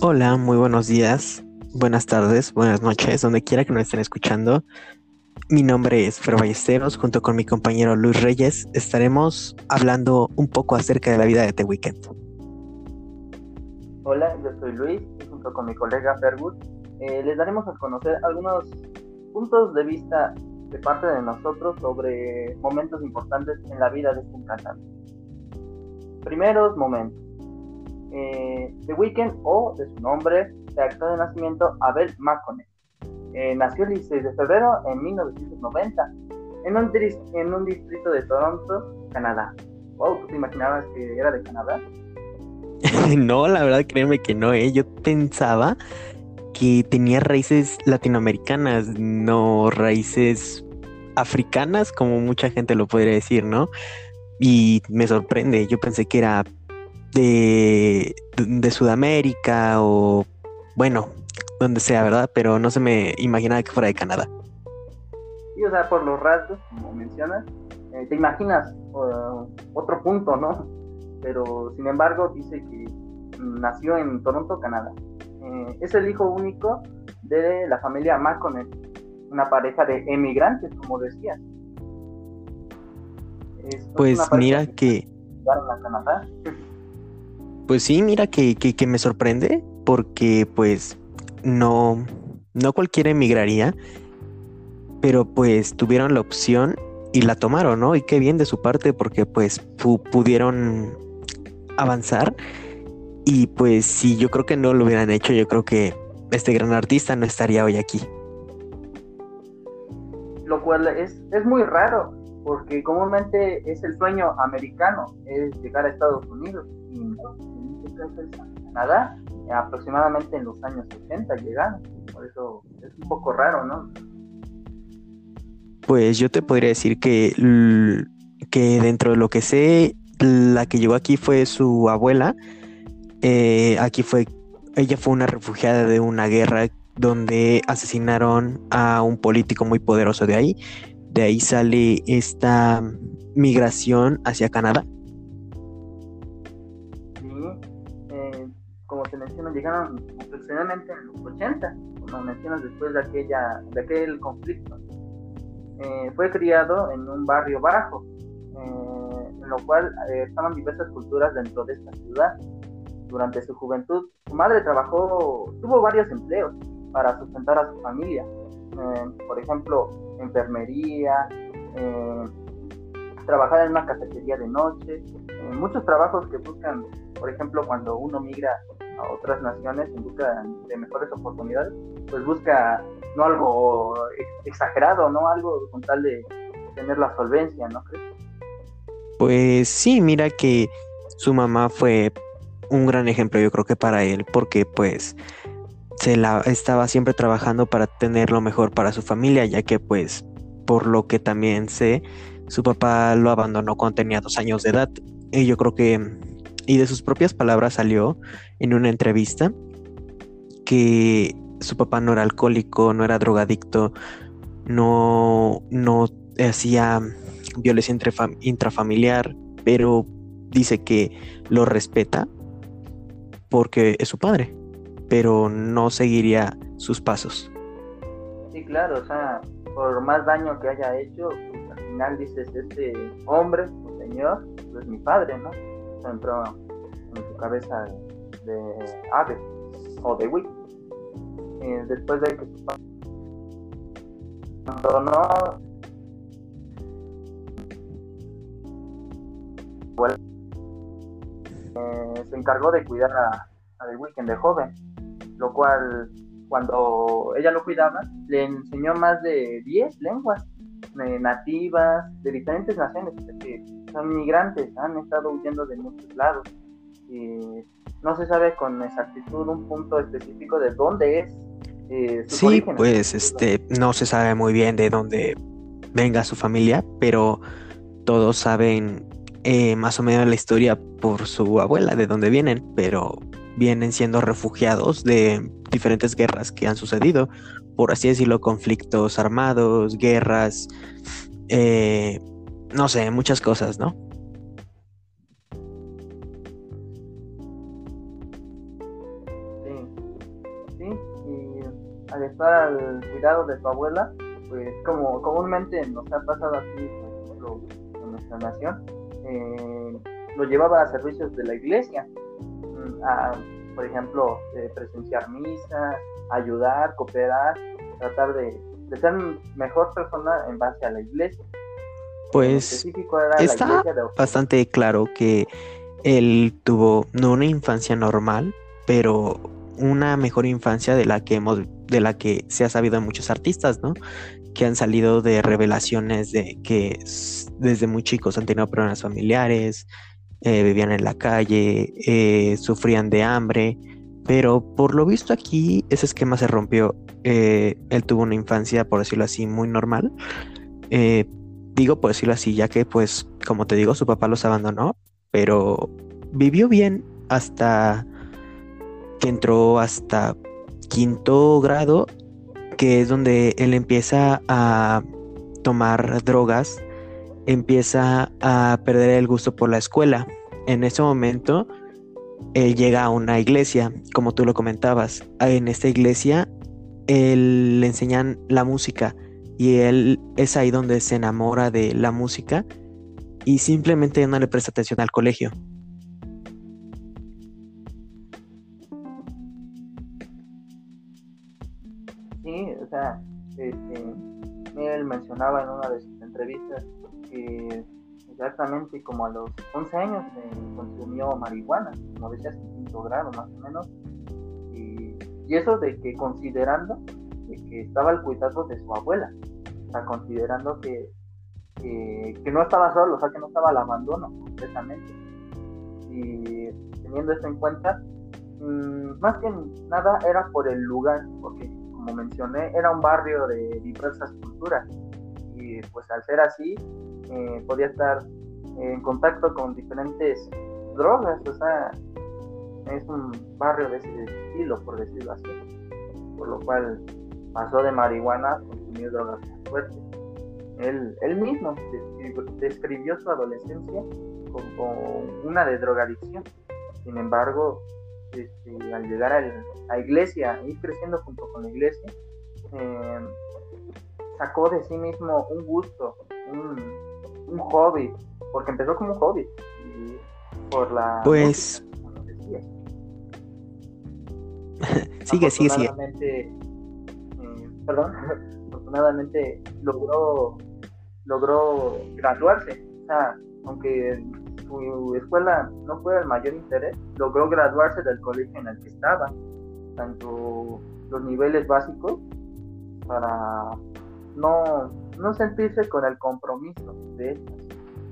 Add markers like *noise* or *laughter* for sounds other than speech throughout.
Hola, muy buenos días, buenas tardes, buenas noches, donde quiera que nos estén escuchando. Mi nombre es Fer Ballesteros, junto con mi compañero Luis Reyes estaremos hablando un poco acerca de la vida de The Weeknd. Hola, yo soy Luis, junto con mi colega Fergus, eh, les daremos a conocer algunos puntos de vista de parte de nosotros sobre momentos importantes en la vida de este cantante. Primeros momentos. Eh, The Weeknd o de su nombre de actor de nacimiento Abel McConnell. Eh, nació el 16 de febrero en 1990 en un, en un distrito de Toronto, Canadá. Wow, ¿tú te imaginabas que era de Canadá? *laughs* no, la verdad, créeme que no, ¿eh? Yo pensaba que tenía raíces latinoamericanas, no raíces africanas, como mucha gente lo podría decir, ¿no? Y me sorprende, yo pensé que era de, de Sudamérica o, bueno, donde sea, ¿verdad? Pero no se me imaginaba que fuera de Canadá. Sí, o sea, por los rasgos, como mencionas, eh, te imaginas uh, otro punto, ¿no? Pero sin embargo, dice que nació en Toronto, Canadá. Eh, es el hijo único de la familia McConnell, una pareja de emigrantes, como decías. pues mira que... *laughs* Pues sí, mira que, que, me sorprende porque pues no, no cualquiera emigraría, pero pues tuvieron la opción y la tomaron, ¿no? Y qué bien de su parte porque pues pudieron avanzar y pues si yo creo que no lo hubieran hecho, yo creo que este gran artista no estaría hoy aquí. Lo cual es, es muy raro, porque comúnmente es el sueño americano, es llegar a Estados Unidos. Y Canadá, aproximadamente en los años 80 llegaron. Por eso es un poco raro, ¿no? Pues yo te podría decir que, que dentro de lo que sé, la que llegó aquí fue su abuela. Eh, aquí fue, ella fue una refugiada de una guerra donde asesinaron a un político muy poderoso de ahí. De ahí sale esta migración hacia Canadá llegaron aproximadamente en los 80, como mencionas después de, aquella, de aquel conflicto. Eh, fue criado en un barrio bajo, eh, en lo cual eh, estaban diversas culturas dentro de esta ciudad. Durante su juventud, su madre trabajó, tuvo varios empleos para sustentar a su familia. por ejemplo, enfermería, trabajar en una cafetería de noche, muchos trabajos que buscan, por ejemplo, cuando uno migra a otras naciones en busca de mejores oportunidades, pues busca no algo exagerado, ¿no? Algo con tal de tener la solvencia, ¿no crees? Pues sí, mira que su mamá fue un gran ejemplo, yo creo que para él, porque pues se la estaba siempre trabajando para tener lo mejor para su familia, ya que pues por lo que también sé, su papá lo abandonó cuando tenía dos años de edad. Y yo creo que y de sus propias palabras salió en una entrevista que su papá no era alcohólico, no era drogadicto, no, no hacía violencia intrafamiliar, pero dice que lo respeta porque es su padre, pero no seguiría sus pasos. Sí, claro, o sea, por más daño que haya hecho, pues, al final dices, este hombre, o señor, pues, es mi padre, ¿no? Entró en su cabeza de ave o de Wii. después de que su padre abandonó, eh, se encargó de cuidar a, a The Weeknd de joven, lo cual cuando ella lo cuidaba le enseñó más de 10 lenguas eh, nativas de diferentes naciones son migrantes, han estado huyendo de muchos lados. Y no se sabe con exactitud un punto específico de dónde es. Eh, sí, pues este no se sabe muy bien de dónde venga su familia, pero todos saben eh, más o menos la historia por su abuela, de dónde vienen, pero vienen siendo refugiados de diferentes guerras que han sucedido, por así decirlo, conflictos armados, guerras, eh, no sé, muchas cosas, ¿no? Sí, estar al cuidado de su abuela, pues como comúnmente nos ha pasado aquí, en nuestra nación, eh, lo llevaba a servicios de la iglesia, mm, por ejemplo, eh, presenciar misas, ayudar, cooperar, tratar de, ser mejor persona en base a la iglesia. Pues está bastante claro que él tuvo no una infancia normal, pero una mejor infancia de la que hemos, de la que se ha sabido de muchos artistas, ¿no? Que han salido de revelaciones de que desde muy chicos han tenido problemas familiares, eh, vivían en la calle, eh, sufrían de hambre, pero por lo visto aquí ese esquema se rompió. Eh, él tuvo una infancia, por decirlo así, muy normal. Digo por decirlo así, ya que pues, como te digo, su papá los abandonó, pero vivió bien hasta que entró hasta quinto grado, que es donde él empieza a tomar drogas, empieza a perder el gusto por la escuela. En ese momento, él llega a una iglesia, como tú lo comentabas. En esta iglesia, él le enseñan la música y él es ahí donde se enamora de la música y simplemente no le presta atención al colegio. Sí, o sea, este, él mencionaba en una de sus entrevistas que exactamente como a los 11 años consumió marihuana, como decías, quinto grado más o menos, y, eso de que considerando que estaba al cuidado de su abuela, o sea, considerando que no estaba solo, o sea, que no estaba al abandono completamente. Y teniendo esto en cuenta, mm, más que nada era por el lugar, porque como mencioné, era un barrio de diversas culturas. Y pues al ser así, eh, podía estar en contacto con diferentes drogas, o sea, es un barrio de ese estilo, por decirlo así. Por lo cual pasó de marihuana a consumir drogas más fuertes. Él, mismo describió, su adolescencia como una de drogadicción. Sin embargo, este, al llegar a la iglesia, ir creciendo junto con la iglesia, em, sacó de sí mismo un gusto, un, hobby, porque empezó como un hobby. por la. Pues. *laughs* sigue, sigue, sigue. Eh, perdón, *laughs* afortunadamente logró logró graduarse. Aunque su escuela no fue el mayor interés, logró graduarse del colegio en el que estaba, tanto los niveles básicos para no, no sentirse con el compromiso de estas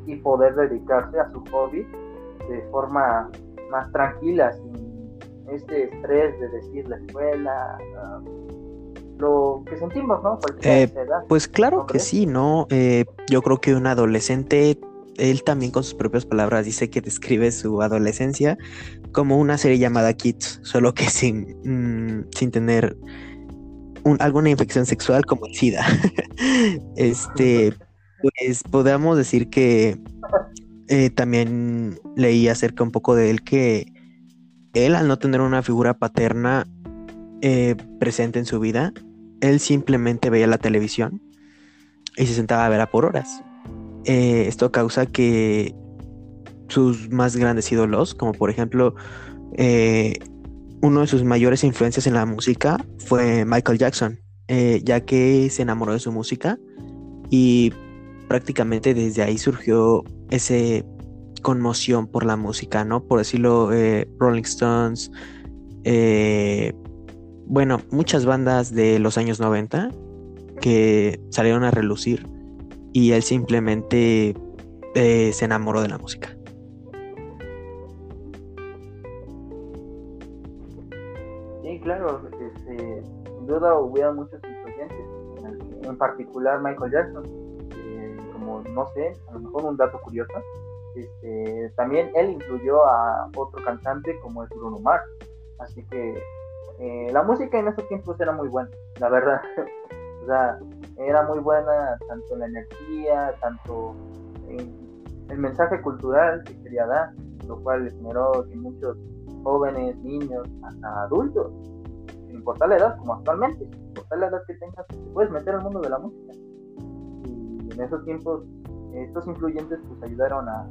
y poder dedicarse a su hobby de forma más tranquila, sin este estrés de decir la escuela, lo que sentimos, ¿no? Eh, pues claro que sí, ¿no? Eh, yo creo que un adolescente, él también con sus propias palabras dice que describe su adolescencia como una serie llamada Kids, solo que sin, mm, sin tener alguna infección sexual como el SIDA. *laughs* este, pues podemos decir que eh, también leí acerca un poco de él que él al no tener una figura paterna presente en su vida, él simplemente veía la televisión y se sentaba a verla por horas. Eh, esto causa que sus más grandes ídolos, como por ejemplo eh, uno de sus mayores influencias en la música fue Michael Jackson, eh, ya que se enamoró de su música y prácticamente desde ahí surgió ese conmoción por la música, ¿no? Por decirlo, Rolling Stones, bueno, muchas bandas de los años 90 que salieron a relucir y él simplemente eh, se enamoró de la música. Sí, claro, este, sin duda hubo muchos influyentes, en particular Michael Jackson, como no sé, a lo mejor un dato curioso, este, también él incluyó a otro cantante como es Bruno Mars, así que eh, la música en esos tiempos era muy buena, la verdad. *laughs* o sea, era muy buena tanto la energía, tanto en el mensaje cultural que quería dar, lo cual generó que muchos jóvenes, niños, adultos, sin importar la edad, como actualmente, importa la edad que tengas, te puedes meter al mundo de la música. Y en esos tiempos, estos influyentes pues ayudaron a,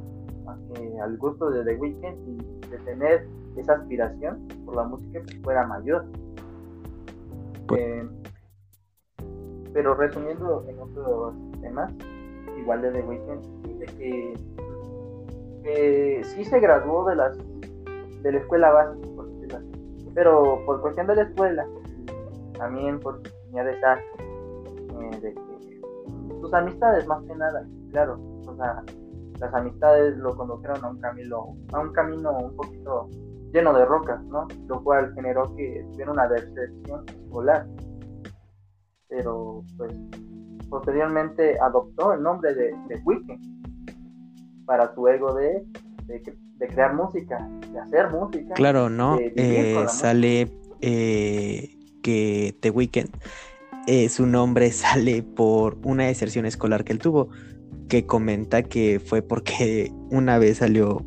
al gusto de The Weeknd y de tener esa aspiración por la música pues, fuera mayor. Pues eh, pero resumiendo en otros temas, igual de The Weeknd, dice que, que sí se graduó de las de la escuela básica, pero por cuestión de la escuela, también por tenía eh, de que sus amistades más que nada, claro, o sea, las amistades lo condujeron a un camino, a un camino un poquito lleno de rocas, ¿no? Lo cual generó que tuviera una decepción escolar. Pero pues posteriormente adoptó el nombre de, de para su ego de, de, crear música, de hacer música. Claro, ¿no? Eh, sale eh, que The Weeknd, eh, su nombre *laughs* sale por una deserción escolar que él tuvo, que comenta que fue porque *laughs* una vez salió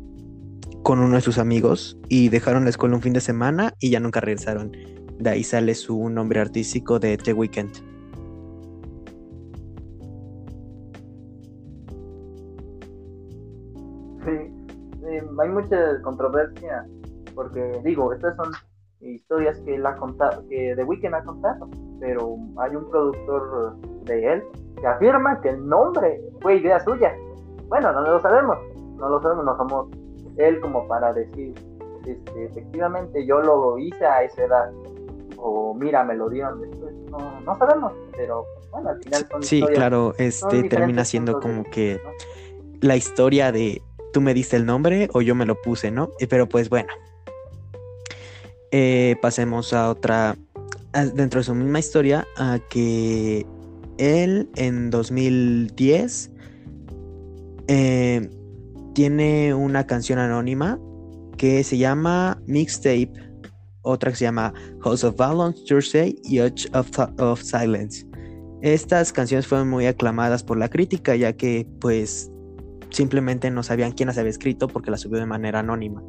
con uno de sus amigos y dejaron la escuela un fin de semana y ya nunca regresaron. De ahí sale su nombre artístico de The Weeknd. Sí, hay mucha controversia porque digo, estas son historias que él ha contado, que The Weeknd ha contado, pero hay un productor de él que afirma que el nombre fue idea suya. Bueno, no lo sabemos, no lo sabemos, no somos él como para decir, este, efectivamente yo lo hice a esa edad, o mira, me lo dieron después, no, no sabemos, pero bueno, al final son Sí, claro, este termina siendo como que la historia de tú me diste el nombre o yo me lo puse, ¿no? Eh, pero pues bueno, eh, pasemos a otra, dentro de su misma historia, a que él en 2010 eh, tiene una canción anónima que se llama Mixtape, otra que se llama House of Balance, Thursday y Edge of, of Silence. Estas canciones fueron muy aclamadas por la crítica ya que pues simplemente no sabían quién las había escrito porque las subió de manera anónima.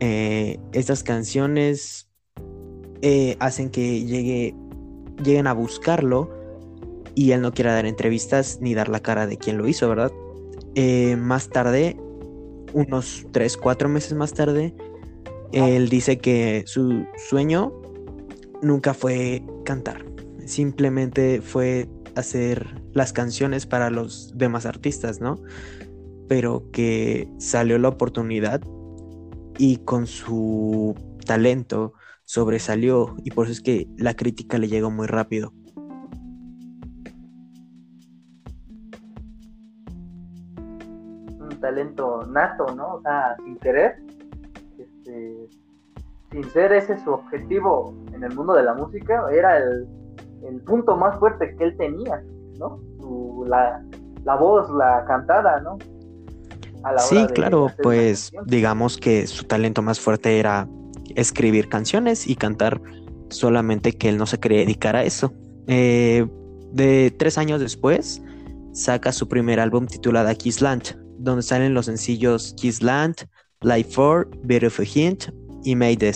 Eh, estas canciones eh, hacen que llegue, lleguen a buscarlo y él no quiera dar entrevistas ni dar la cara de quién lo hizo, ¿verdad? Eh, más tarde, unos 3, 4 meses más tarde, él dice que su sueño nunca fue cantar, simplemente fue hacer las canciones para los demás artistas, ¿no? Pero que salió la oportunidad y con su talento sobresalió y por eso es que la crítica le llegó muy rápido. Un talento nato, ¿no? O sea, sin querer, este, sin ser ese su objetivo en el mundo de la música, era el, punto más fuerte que él tenía, ¿no? la, la voz, la cantada, ¿no? Sí, claro, pues digamos que su talento más fuerte era escribir canciones y cantar, solamente que él no se quería dedicar a eso. Eh, de tres años después, saca su primer álbum titulado Kissland, donde salen los sencillos Kissland, Life for, Beautiful Hint y Made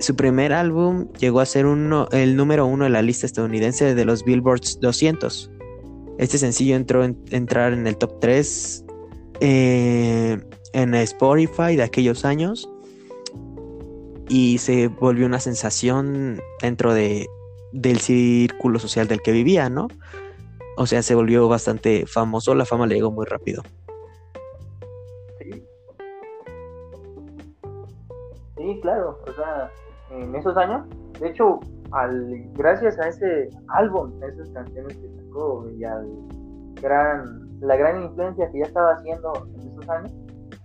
Su primer álbum llegó a ser el número uno en la lista estadounidense de los Billboards 200. Este sencillo entró en, entrar en el top 3 eh, en Spotify de aquellos años y se volvió una sensación dentro de, del círculo social del que vivía, ¿no? O sea, se volvió bastante famoso, la fama le llegó muy rápido. Sí, sí claro, o sea, en esos años, de hecho, al, gracias a ese álbum, a esas canciones que sacó y al gran la gran influencia que ya estaba haciendo en esos años,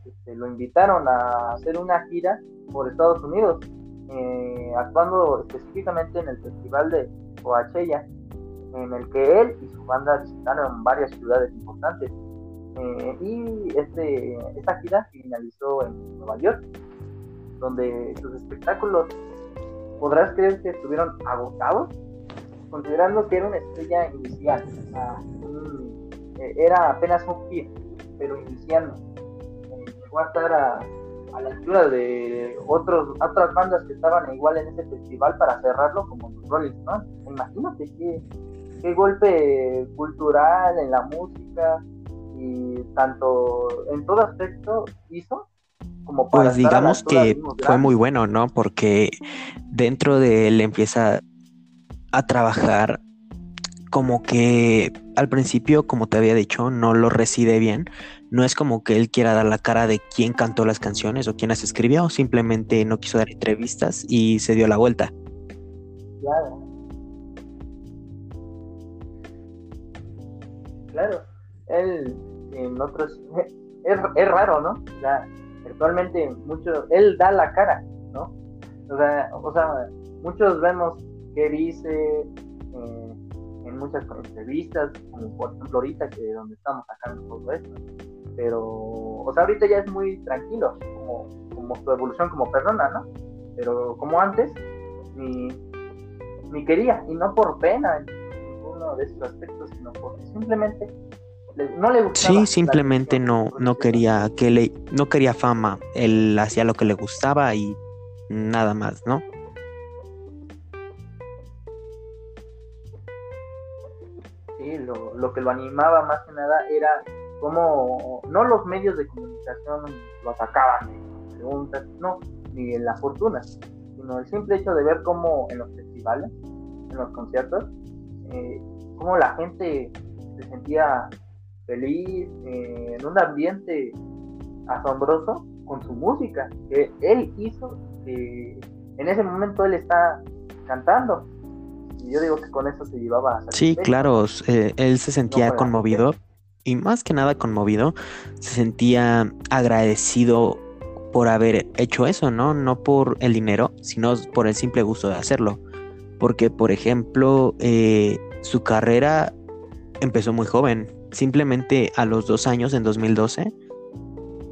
este, lo invitaron a hacer una gira por Estados Unidos, eh, actuando específicamente en el festival de Coachella, en el que él y su banda visitaron varias ciudades importantes. Eh, y este, esta gira finalizó en Nueva York, donde sus espectáculos, podrás creer que estuvieron agotados, considerando que era una estrella inicial, eh, era apenas un pie, pero iniciando. Eh, llegó a estar a, a la altura de otros, otras bandas que estaban igual en ese festival para cerrarlo como los Rolling Stones. Imagínate qué, qué golpe cultural en la música y tanto en todo aspecto hizo como para pues digamos que fue muy bueno, ¿no? Porque dentro de él empieza a trabajar como que al principio, como te había dicho, no lo reside bien. No es como que él quiera dar la cara de quién cantó las canciones o quién las escribió, simplemente no quiso dar entrevistas y se dio la vuelta. Claro. Claro. Él en otros *laughs* es, raro, ¿no? actualmente mucho él da la cara, ¿no? O sea, o sea muchos vemos que dice eh, en muchas entrevistas, como por ejemplo ahorita que donde estamos sacando todo esto, pero, o sea, ahorita ya es muy tranquilo, como, como su evolución como persona, ¿no? Pero como antes, ni, ni quería, y no por pena en ninguno de esos aspectos, sino porque simplemente no le gustaba. Sí, simplemente no, no quería que le, no quería fama, él hacía lo que le gustaba y nada más, ¿no? Lo, que lo animaba más que nada era como no los medios de comunicación lo atacaban preguntas, no, ni la fortuna, sino el simple hecho de ver cómo en los festivales, en los conciertos, eh, cómo la gente se sentía feliz, eh, en un ambiente asombroso con su música, que él hizo, que en ese momento él está cantando. Y yo digo que con eso se llevaba a... Sí, claro, eh, él se sentía conmovido y más que nada conmovido, se sentía agradecido por haber hecho eso, ¿no? No por el dinero, sino por el simple gusto de hacerlo. Porque, por ejemplo, eh, su carrera empezó muy joven. Simplemente a los dos años, en 2012,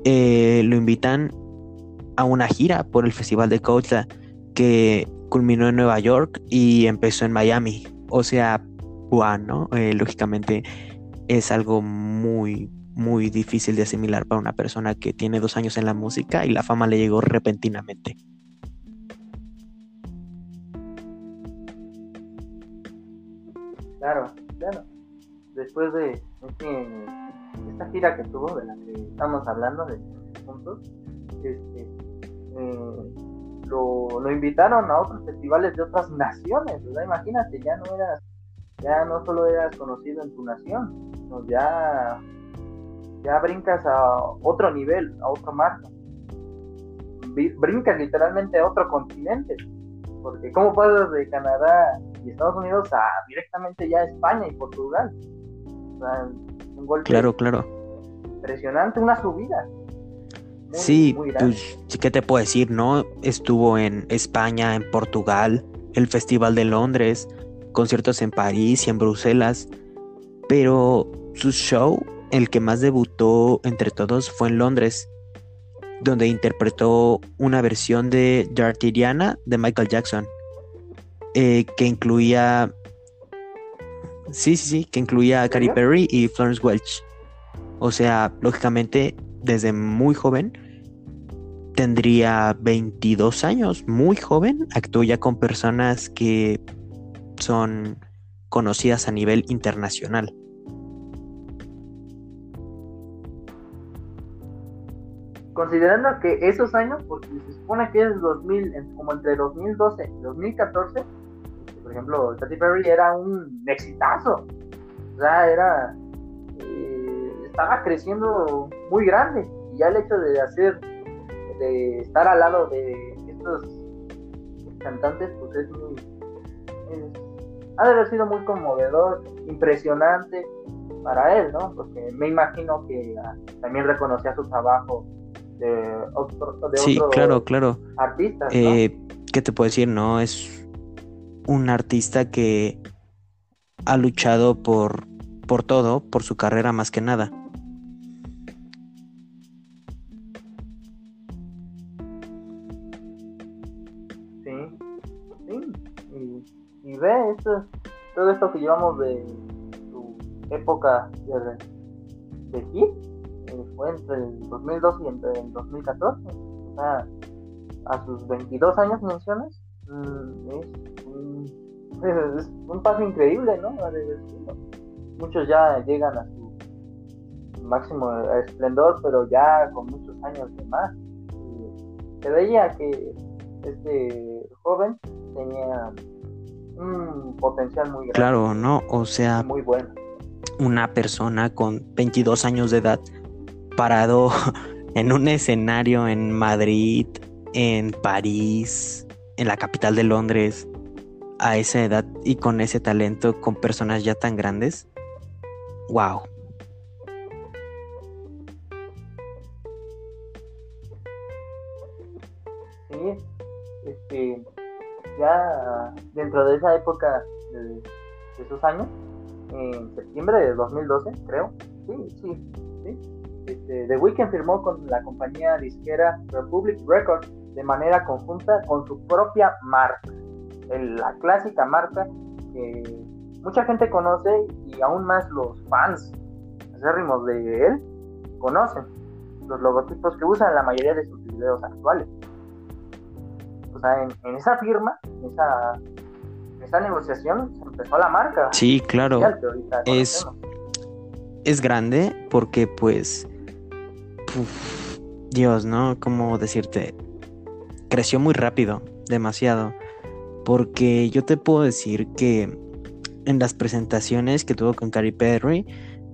eh, lo invitan a una gira por el Festival de Coachella que culminó en Nueva York y empezó en Miami. O sea, bueno, eh, lógicamente es algo muy, muy difícil de asimilar para una persona que tiene dos años en la música y la fama le llegó repentinamente. Claro, claro. Después de esta gira que tuvo, de la que estamos hablando, de puntos, este, eh, lo, lo, invitaron a otros festivales de otras naciones, ¿verdad? Imagínate, ya no eras, ya no solo eras conocido en tu nación, ya, ya brincas a otro nivel, a otro marco. Brincas literalmente a otro continente. Porque ¿cómo pasas de Canadá y Estados Unidos a directamente ya España y Portugal? un golpe claro, claro. impresionante, una subida. Sí, pues, ¿qué te puedo decir? No estuvo en España, en Portugal, el Festival de Londres, conciertos en París y en Bruselas. Pero su show, el que más debutó entre todos, fue en Londres, donde interpretó una versión de Dirty Diana de Michael Jackson, eh, que incluía... Sí, sí, sí, que incluía a Katy Perry y Florence Welch. O sea, lógicamente, desde muy joven, tendría 22 años, muy joven, actuó ya con personas que son conocidas a nivel internacional. Considerando que esos años, porque se supone que es 2000, como entre 2012 y 2014, por ejemplo, Katy Perry era un exitazo, o sea, era, eh, estaba creciendo muy grande, y ya el hecho de hacer, de estar al lado de estos cantantes, pues es muy, ha de haber sido muy conmovedor, impresionante para él, ¿no? Porque me imagino que ah, también reconocía su trabajo de, otro, sí, claro, claro. artistas. Eh, ¿Qué te puedo decir? No, es un artista que ha luchado por, por todo, por su carrera más que nada. Ve todo esto que llevamos de su época de, de hit, eh, fue entre el 2012 y entre el 2014. O sea, a sus 22 años mencionas, mm, es, *laughs* es, un paso increíble, ¿no? Muchos ya llegan a su máximo esplendor, pero ya con muchos años de más. se veía que este joven tenía un potencial muy grande. Claro, ¿no? O sea, muy bueno. Una persona con 22 años de edad parado *laughs* en un escenario en Madrid, en París, en la capital de Londres, a esa edad y con ese talento, con personas ya tan grandes. ¡Wow! Ya dentro de esa época de, esos años, en septiembre de 2012, creo, sí, sí, sí, este, The Weeknd firmó con la compañía disquera Republic Records de manera conjunta con su propia marca, la clásica marca que mucha gente conoce y aún más los fans acérrimos de él conocen los logotipos que usan la mayoría de sus videos actuales o sea, en, esa firma, en esa, esa negociación, se empezó la marca. Sí, claro. Es, es grande porque pues, Dios, ¿no? ¿Cómo decirte? Creció muy rápido, demasiado. Porque yo te puedo decir que en las presentaciones que tuvo con Cary Perry,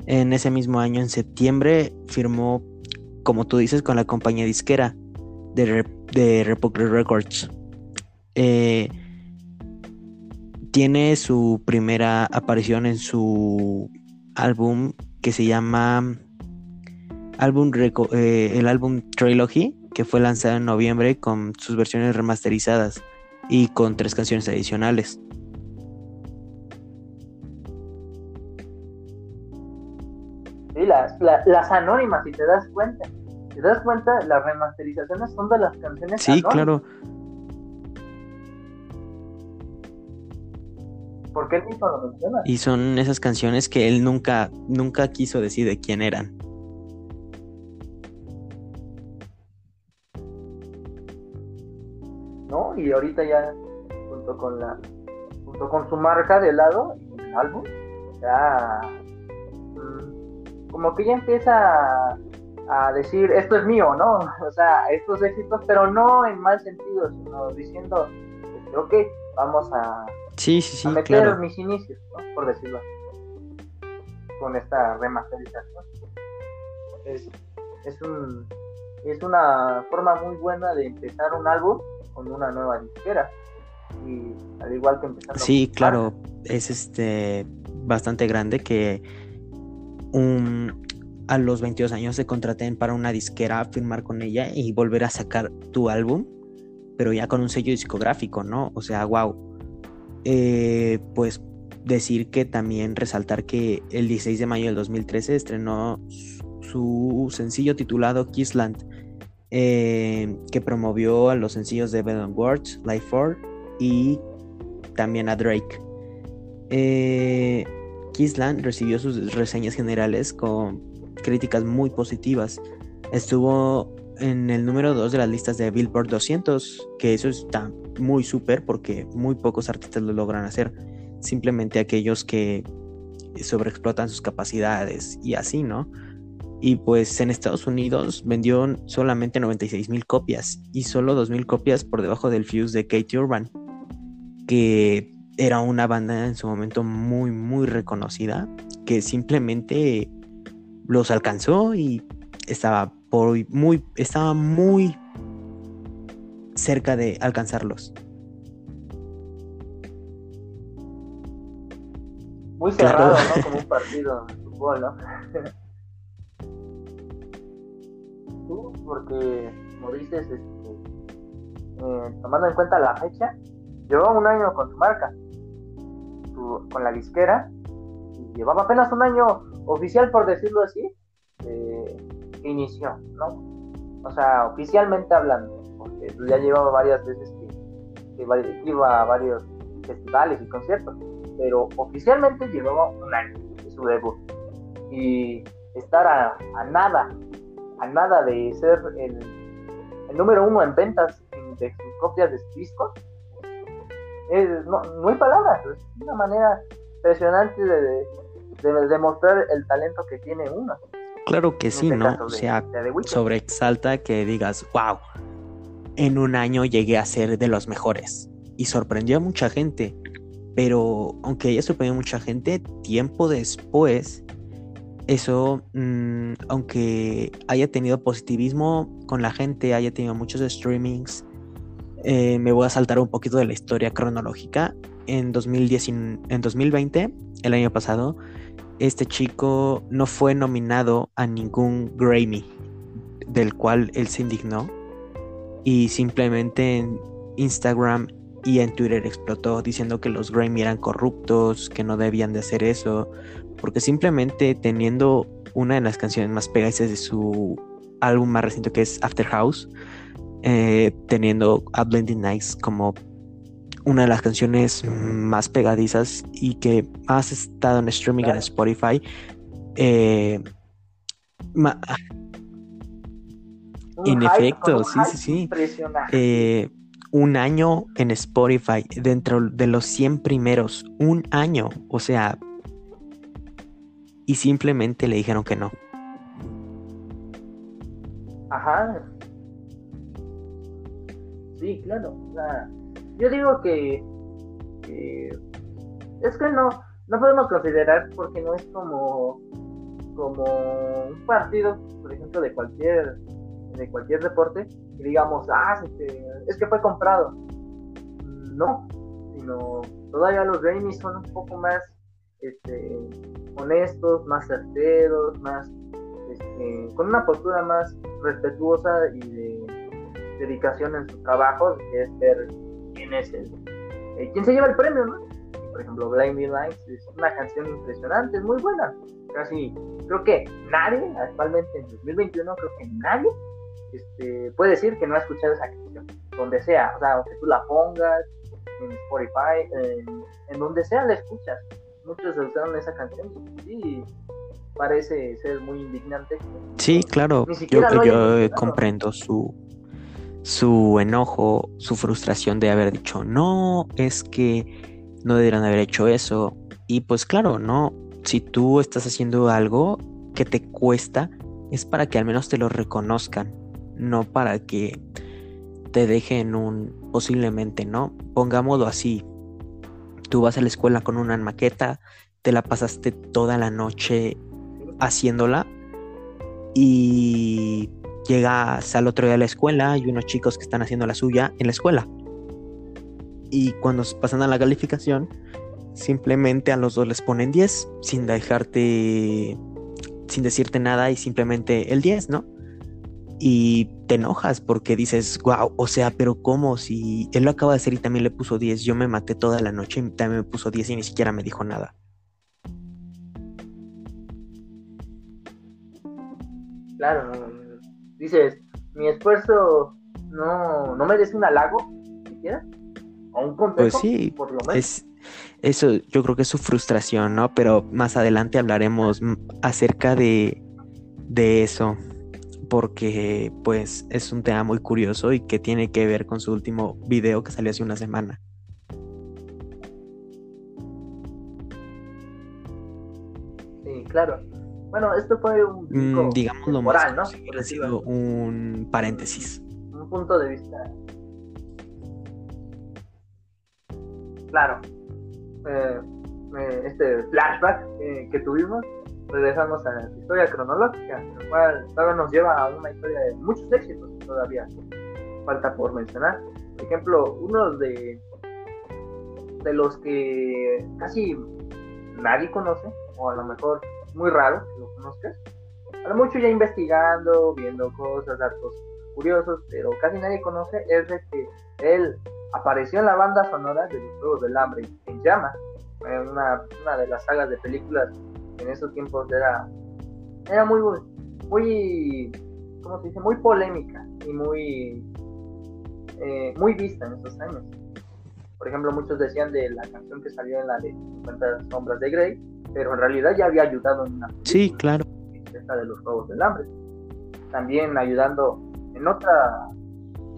en ese mismo año, en septiembre, firmó, como tú dices, con la compañía disquera de, de Republic Records. Eh, tiene su primera aparición en su álbum que se llama álbum eh, el álbum Trilogy que fue lanzado en noviembre con sus versiones remasterizadas y con tres canciones adicionales. Sí, las, las anónimas, si te das cuenta te das cuenta, las remasterizaciones son de las canciones. Sí, claro. Porque él mismo lo menciona. Y son esas canciones que él nunca, nunca quiso decir de quién eran. ¿No? Y ahorita ya, junto con la, junto con su marca de lado, el álbum, ya mm, como que ya empieza a decir esto es mío, ¿no? O sea, estos éxitos, pero no en mal sentido, sino diciendo, ok, vamos a, sí, sí, sí, meter mis inicios, ¿no? Por decirlo con esta remasterización. Es, es, un, es una forma muy buena de empezar un álbum con una nueva disquera. Y al igual que empezar. Sí, claro, es este bastante grande que un, a los 22 años se contraten para una disquera, firmar con ella y volver a sacar tu álbum, pero ya con un sello discográfico, ¿no? O sea, wow. Eh, pues decir que también resaltar que el 16 de mayo del 2013 estrenó su sencillo titulado Kissland, eh, que promovió a los sencillos de Bed Words, Life 4 y también a Drake. Eh, recibió sus reseñas generales con críticas muy positivas. Estuvo en el número 2 de las listas de Billboard 200, que eso está muy súper porque muy pocos artistas lo logran hacer. Simplemente aquellos que sobreexplotan sus capacidades y así, ¿no? Y pues en Estados Unidos vendió solamente 96 mil copias y solo 2 mil copias por debajo del Fuse de Katie Urban, que era una banda en su momento muy, muy reconocida, que simplemente los alcanzó y estaba por muy estaba muy cerca de alcanzarlos. Muy cerrado, ¿no? *laughs* Como un partido de fútbol, ¿no? *laughs* Tú, porque, como dices, este, eh, tomando en cuenta la fecha, llevaba un año con su marca, con la disquera, y llevaba apenas un año oficial, por decirlo así, eh, inició, ¿no? O sea, oficialmente hablando, porque ya llevaba varias veces que, iba a varios festivales y conciertos, pero oficialmente llevaba un año de su debut. Y estar a, nada, a nada de ser el, número uno en ventas de sus copias de discos. no, no hay palabras, es una manera impresionante de, demostrar el talento que tiene uno. Claro que sí, este ¿no? o sea, sobreexalta que digas, wow, en un año llegué a ser de los mejores. Y sorprendió a mucha gente. Pero aunque ella sorprendió a mucha gente, tiempo después, eso, mm, aunque haya tenido positivismo con la gente, haya tenido muchos streamings, eh, me voy a saltar un poquito de la historia cronológica. En, 2010, en 2020, el año pasado, este chico no fue nominado a ningún Grammy, del cual él se indignó. Y simplemente en Instagram y en Twitter explotó diciendo que los Grammy eran corruptos, que no debían de hacer eso, porque simplemente teniendo una de las canciones más pegadizas de su álbum más reciente que es After House, eh, teniendo A Blending Nights como una de las canciones más pegadizas y que más ha estado en streaming en Spotify. Eh, en efecto, sí, sí, sí. Eh, un año en Spotify, dentro de los 100 primeros, un año, o sea, y simplemente le dijeron que no. Ajá. Sí, claro. Yo digo que, es que no, no podemos considerar porque no es como, como un partido, por ejemplo, de cualquier de cualquier deporte y digamos, ah, este, es que fue comprado. No, sino todavía los Ramis son un poco más este, honestos, más certeros, más este, con una postura más respetuosa y de dedicación en su trabajo, que es ver quién es el, eh, quién se lleva el premio, ¿no? por ejemplo, Blinding Lights es una canción impresionante, es muy buena. Casi, creo que nadie, actualmente en 2021, creo que nadie este, puede decir que no ha escuchado esa canción, donde sea, o sea, aunque tú la pongas en Spotify, en, donde sea la escuchas. Muchos usaron esa canción y parece ser muy indignante. Sí, claro, yo, yo comprendo su, su enojo, su frustración de haber dicho, no, es que no deberían haber hecho eso. Y pues claro, no, si tú estás haciendo algo que te cuesta, es para que al menos te lo reconozcan no para que te dejen un posiblemente, ¿no? Pongámoslo así. Tú vas a la escuela con una maqueta, te la pasaste toda la noche haciéndola y llegas al otro día a la escuela y unos chicos que están haciendo la suya en la escuela. Y cuando pasan a la calificación, simplemente a los dos les ponen 10 sin dejarte, sin decirte nada y simplemente el 10, ¿no? y te enojas porque dices, wow, o sea, pero ¿cómo? Si él lo acaba de hacer y también le puso 10, yo me maté toda la noche y también me puso 10 y ni siquiera me dijo nada. Claro, dices, mi esfuerzo no, no merece un halago, siquiera, o un consejo, pues sí, por lo menos. Es, eso yo creo que es su frustración, ¿no? Pero más adelante hablaremos acerca de, de eso porque pues es un tema muy curioso y que tiene que ver con su último video que salió hace una semana. Sí, claro. Bueno, esto fue un mm, digámoslo más, ¿no? Ha sido un paréntesis. Un punto de vista. Claro. Eh, eh, este flashback eh, que tuvimos regresamos a la historia cronológica, lo cual todavía nos lleva a una historia de muchos éxitos todavía falta por mencionar. Por ejemplo, uno de, de los que casi nadie conoce, o a lo mejor muy raro que lo conozcas, a lo mucho ya investigando, viendo cosas, datos curiosos, pero casi nadie conoce, es de que él apareció en la banda sonora de los Juegos del Hambre en Llama, en una, una de las sagas de películas en esos tiempos era, era muy, muy, ¿cómo se dice? Muy polémica y muy, eh, muy vista en esos años. Por ejemplo, muchos decían de la canción que salió en la de 50 sombras de Grey, pero en realidad ya había ayudado en una Sí, claro. De los Juegos del Hambre. También ayudando en otra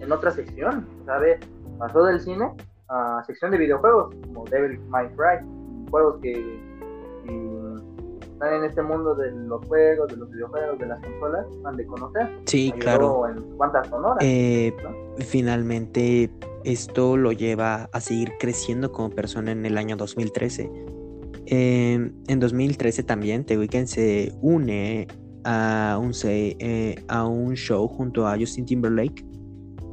en otra sección, ¿sabes? Pasó del cine a sección de videojuegos, como Devil May Cry, juegos que, están en este mundo de los juegos, de los videojuegos, de las consolas, han de conocer. Sí, claro. En cuántas sonoras. Eh, finalmente, esto lo lleva a seguir creciendo como persona en el año 2013. En 2013 también The Weeknd se une a un, eh, a un show junto a Justin Timberlake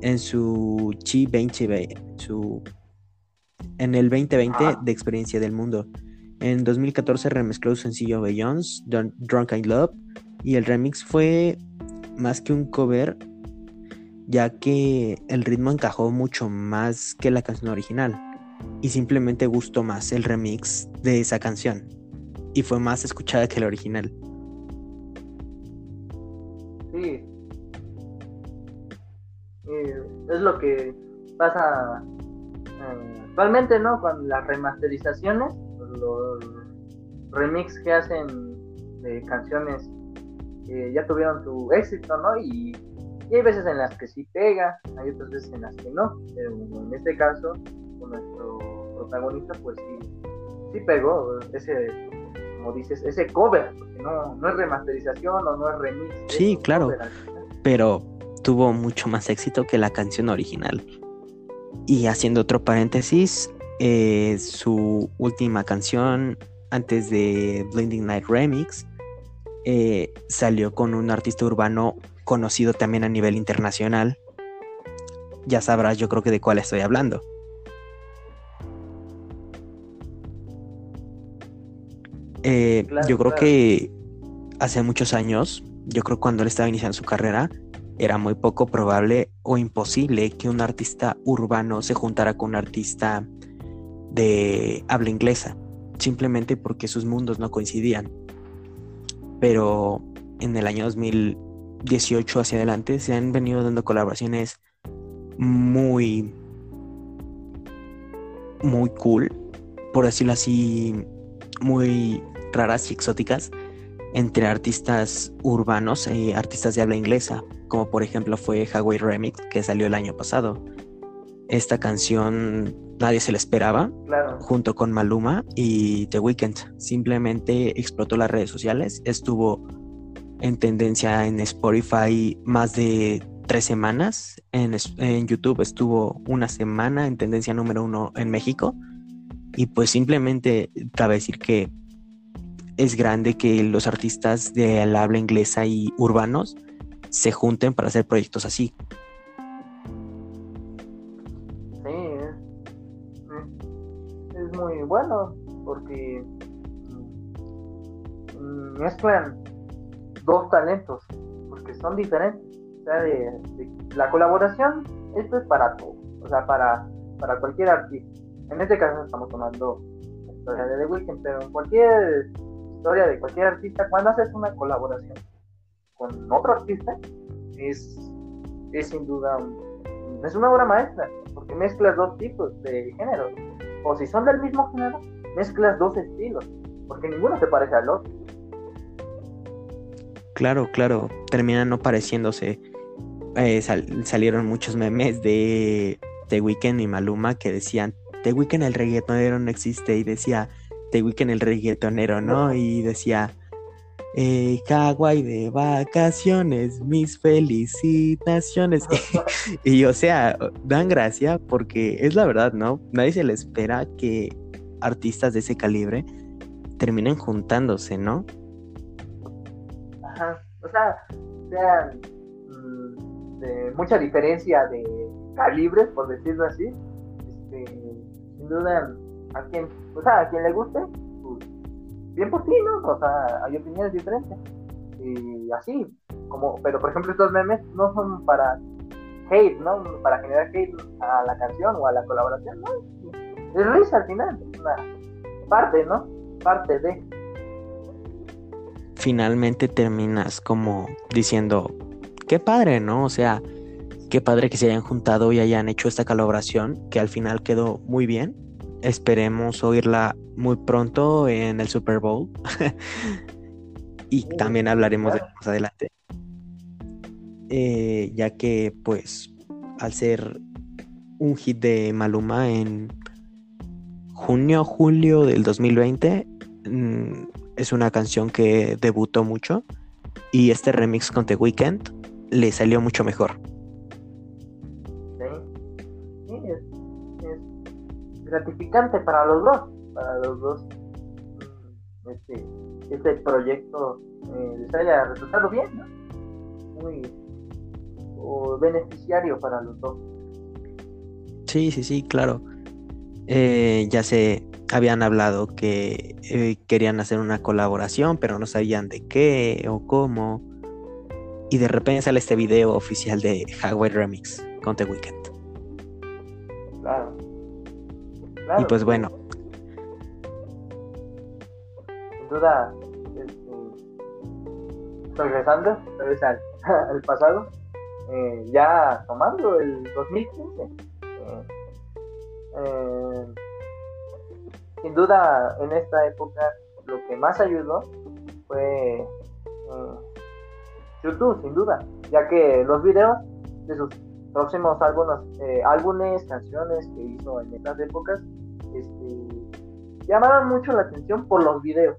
en su G20, su, en el 2020 de Experiencia del Mundo. En 2014 remezcló su sencillo Beyoncé, Drunk I Love, y el remix fue más que un cover, ya que el ritmo encajó mucho más que la canción original, y simplemente gustó más el remix de esa canción, y fue más escuchada que el original. Sí, es lo que pasa eh, actualmente, ¿no? Con las remasterizaciones, los remix que hacen de canciones que ya tuvieron su éxito, ¿no? Y, hay veces en las que sí pega, hay otras veces en las que no, pero en este caso, protagonista, pues sí, sí pegó ese, como dices, ese cover, porque no, no es remasterización o no es remix. Sí, claro, pero tuvo mucho más éxito que la canción original. Y haciendo otro paréntesis, eh, su última canción antes de Blinding Night Remix eh, salió con un artista urbano conocido también a nivel internacional. Ya sabrás, yo creo que de cuál estoy hablando. Eh, yo creo que hace muchos años, yo creo cuando él estaba iniciando su carrera, era muy poco probable o imposible que un artista urbano se juntara con un artista de habla inglesa, simplemente porque sus mundos no coincidían. Pero en el año 2018 hacia adelante se han venido dando colaboraciones muy, muy cool, por decirlo así, muy raras y exóticas entre artistas urbanos y artistas de habla inglesa como por ejemplo fue Hawaii Remix, que salió el año pasado. Esta canción nadie se la esperaba, junto con Maluma y The Weeknd. Simplemente explotó las redes sociales, estuvo en tendencia en Spotify más de tres semanas, en, en YouTube estuvo una semana en tendencia número uno en México. Y pues simplemente cabe decir que es grande que los artistas de la habla inglesa y urbanos se junten para hacer proyectos así. Sí, es, muy bueno porque mm, mezclan dos talentos porque son diferentes. O sea, de, la colaboración, esto es para todo, o sea, para, para cualquier artista. En este caso estamos tomando la historia de The Weeknd, pero en cualquier historia de cualquier artista, cuando haces una colaboración con otro artista, es, es sin duda es una obra maestra, porque mezclas dos tipos de género. O si son del mismo género, mezclas dos estilos, porque ninguno se parece al otro. Claro, claro, terminan no pareciéndose. Eh, salieron muchos memes de The Weeknd y Maluma que decían, The Weeknd el reggaetonero no existe, y decía, The Weeknd el reggaetonero, ¿no? Y decía, eh, Hawái de vacaciones, mis felicitaciones. *laughs* y o sea, dan gracia porque es la verdad, ¿no? Nadie se le espera que artistas de ese calibre terminen juntándose, ¿no? Ajá, o sea, sean mm, de mucha diferencia de calibres, por decirlo así. Este, sin duda, a quien, o sea, a quien le guste, bien por ti, ¿no? O sea, hay opiniones diferentes. Y así, como, pero por ejemplo estos memes no son para hate, ¿no? Para generar hate a la canción o a la colaboración, ¿no? Es risa al final, es una parte, ¿no? Parte de. Finalmente terminas como diciendo, qué padre, ¿no? O sea, qué padre que se hayan juntado y hayan hecho esta colaboración, que al final quedó muy bien. Esperemos oírla muy pronto en el Super Bowl. *laughs* y también hablaremos de más adelante. Eh, ya que pues al ser un hit de Maluma en junio, julio del 2020, mm, es una canción que debutó mucho y este remix con The Weeknd le salió mucho mejor. Gratificante para los dos, para los dos. Mm, este, este proyecto eh, les haya resultado bien, ¿no? Muy beneficiario para los dos. Sí, sí, sí, claro. Eh, ya se habían hablado que eh, querían hacer una colaboración, pero no sabían de qué o cómo. Y de repente sale este video oficial de Highway Remix con The Weeknd. Y pues bueno. Sin duda, este, regresando, regresar *laughs* al pasado, eh, ya tomando el 2015. Eh, eh, sin duda, en esta época, lo que más ayudó fue YouTube, sin duda, ya que los videos de sus próximos álbumes, canciones que hizo en estas épocas, este, llamaron mucho la atención por los videos.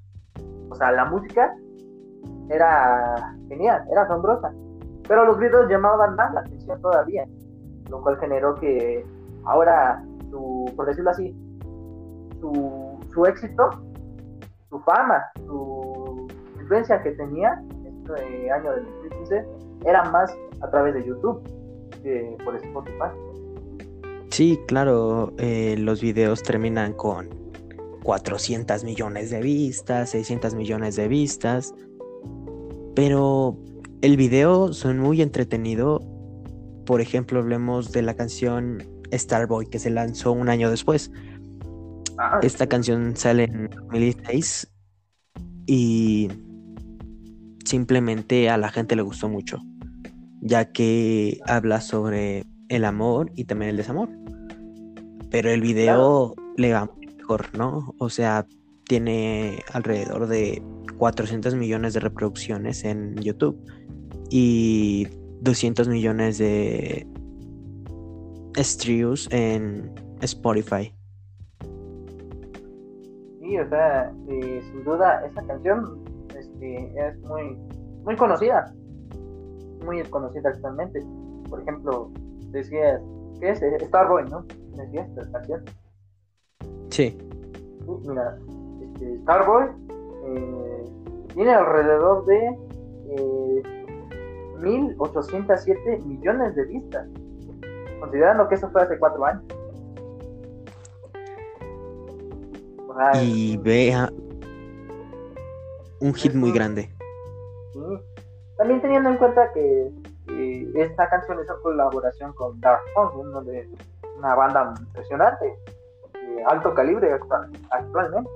O sea, la música era genial, era asombrosa. Pero los videos llamaban más la atención todavía, lo cual generó que ahora, su, por decirlo así, su, su éxito, su fama, su influencia que tenía este año del 2015 era más a través de YouTube que por Spotify. Sí, claro, eh, los videos terminan con 400 millones de vistas, 600 millones de vistas, pero el video son muy entretenido. Por ejemplo, hablemos de la canción Starboy que se lanzó un año después. Esta canción sale en 2016 y simplemente a la gente le gustó mucho, ya que habla sobre el amor y también el desamor. Pero el video le va mejor, ¿no? O sea, tiene alrededor de 400 millones de reproducciones en YouTube y 200 millones de streams en Spotify. Sí, o sea, sin duda esa canción este, es muy, muy conocida, muy conocida actualmente. Por ejemplo, decías, ¿qué es? Starboy, ¿no? Esta canción. Sí. mira, este, Starboy eh, tiene alrededor de eh, 1.807 millones de vistas, considerando que eso fue hace cuatro años. y vea un hit muy grande. También teniendo en cuenta que esta canción es una colaboración con Dark Punk, de una banda impresionante, de alto calibre actualmente.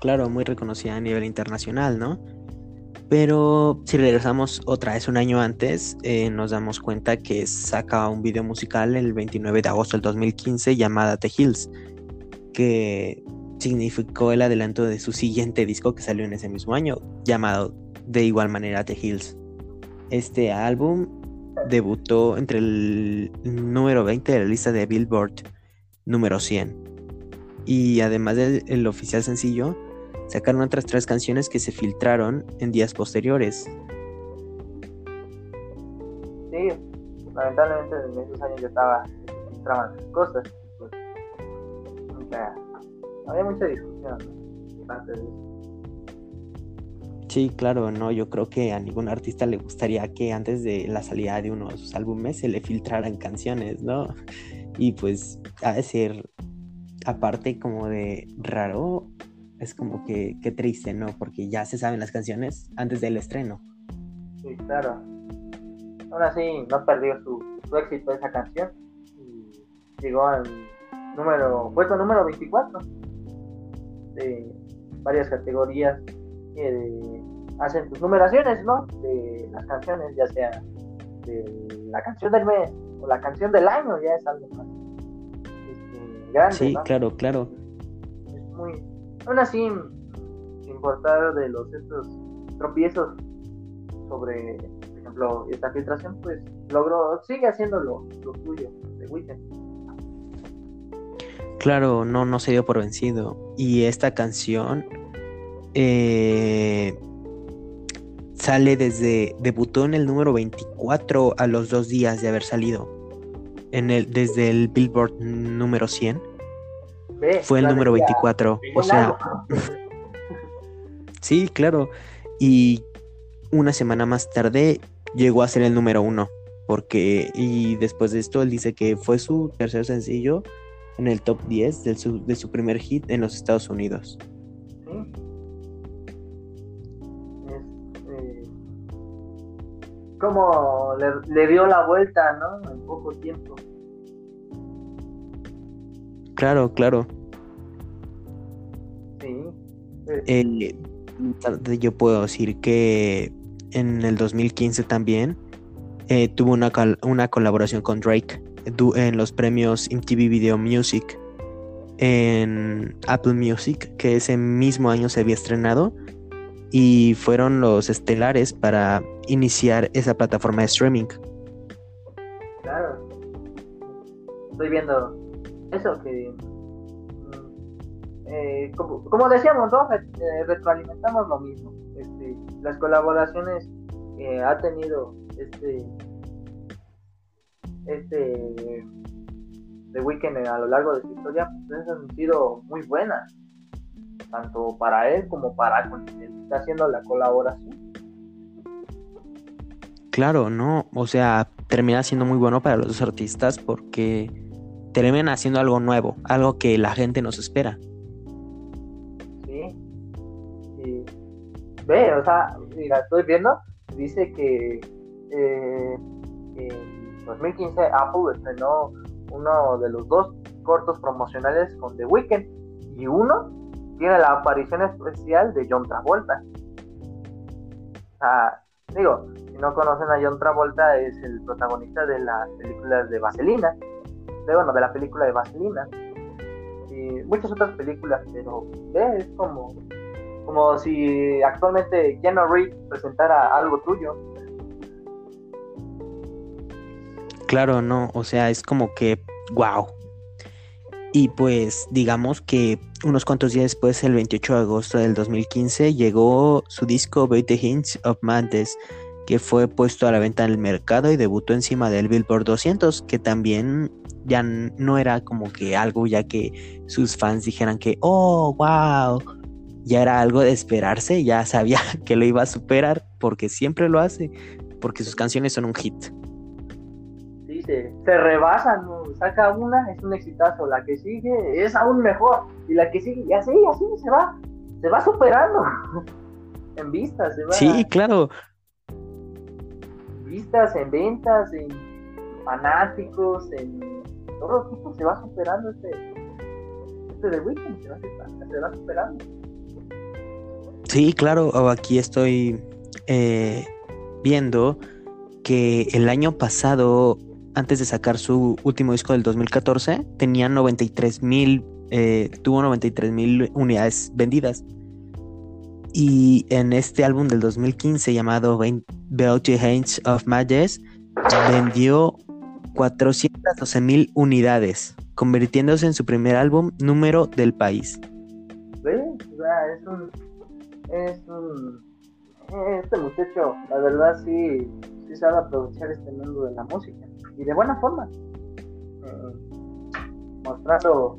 Claro, muy reconocida a nivel internacional, ¿no? Pero si regresamos otra vez un año antes, eh, nos damos cuenta que saca un video musical el 29 de agosto del 2015 llamada The Hills, que significó el adelanto de su siguiente disco que salió en ese mismo año, llamado de igual manera The Hills. Este álbum debutó entre el número 20 de la lista de Billboard número 100. Y además del oficial sencillo, sacaron otras tres canciones que se filtraron en días posteriores. Sí, lamentablemente en esos años yo estaba filtraban cosas. Pues, había mucha discusión Sí, claro, no, yo creo que a ningún artista le gustaría que antes de la salida de unos álbumes se le filtraran canciones, ¿no? Y pues ha de ser aparte como de raro es como que, triste, ¿no? Porque ya se saben las canciones antes del estreno. Sí, claro. Ahora sí, no perdió su, éxito esa canción y llegó al número, puesto número 24 de varias categorías que hacen sus numeraciones, ¿no? De las canciones, ya sea de la canción del mes o la canción del año, ya es algo más este, grande. Sí, claro, claro. Es muy, Aún así, sin importar de los estos tropiezos sobre ejemplo, esta filtración, pues logró, sigue haciendo lo, lo suyo de Weekend. Claro, no, no se dio por vencido. Y esta canción eh, sale desde, debutó en el número 24 a los dos días de haber salido. En el, desde el Billboard número 100. Fue el número 24. O sea, *laughs* sí, claro. Y una semana más tarde llegó a ser el número uno. Porque, y después de esto, él dice que fue su tercer sencillo en el top 10 de su, de su primer hit en los Estados Unidos. Como le, dio la vuelta, ¿no? En poco tiempo. Claro, claro. Sí. Eh, yo puedo decir que en el 2015 también eh, tuvo una, una colaboración con Drake en los premios MTV Video Music en Apple Music, que ese mismo año se había estrenado y fueron los estelares para iniciar esa plataforma de streaming. Claro. Estoy viendo eso que mm, eh, como, decíamos, ¿no? Eh, retroalimentamos lo mismo. Este, las colaboraciones que ha tenido este este The Weeknd a lo largo de su historia pues, han sido muy buenas tanto para él como para quien está haciendo la colaboración. Claro, no, o sea, termina siendo muy bueno para los artistas porque terminan haciendo algo nuevo, algo que la gente nos espera. Sí. Ve, o sea, mira, estoy viendo, dice que eh, en 2015 Apple estrenó uno de los dos cortos promocionales con The Weeknd y uno tiene la aparición especial de John Travolta. O sea, digo, si no conocen a John Travolta, es el protagonista de las películas de Vaselina, de, bueno, de la película de Vaselina, y muchas otras películas, pero es como, como si actualmente Keanu Reeves presentara algo tuyo. Claro, no, o sea, es como que, wow, y pues digamos que unos cuantos días después, el 28 de agosto del 2015, llegó su disco The Hints of Madness, que fue puesto a la venta en el mercado y debutó encima del Billboard 200, que también ya no era como que algo ya que sus fans dijeran que, oh, wow, ya era algo de esperarse, ya sabía *laughs* que lo iba a superar, porque siempre lo hace, porque sus canciones son un hit se, rebasan, saca una, es un exitazo, la que sigue es aún mejor, y la que sigue, y así, así se va, se va superando *laughs* en vistas, se va. Sí, claro. En vistas, en ventas, en fanáticos, en todo tipo se va superando este, este de Weekend, se va, se va superando. Sí, claro, aquí estoy eh, viendo que el año pasado antes de sacar su último disco del 2014, tenía 93 mil, eh, tuvo 93 mil unidades vendidas. Y en este álbum del 2015 llamado Beauty Hands of Majesty, vendió 412 mil unidades, convirtiéndose en su primer álbum número del país. ¿Ves? es un, es un... Este muchacho, la verdad sí, sí sabe aprovechar este mundo de la música y de buena forma, eh, mostrando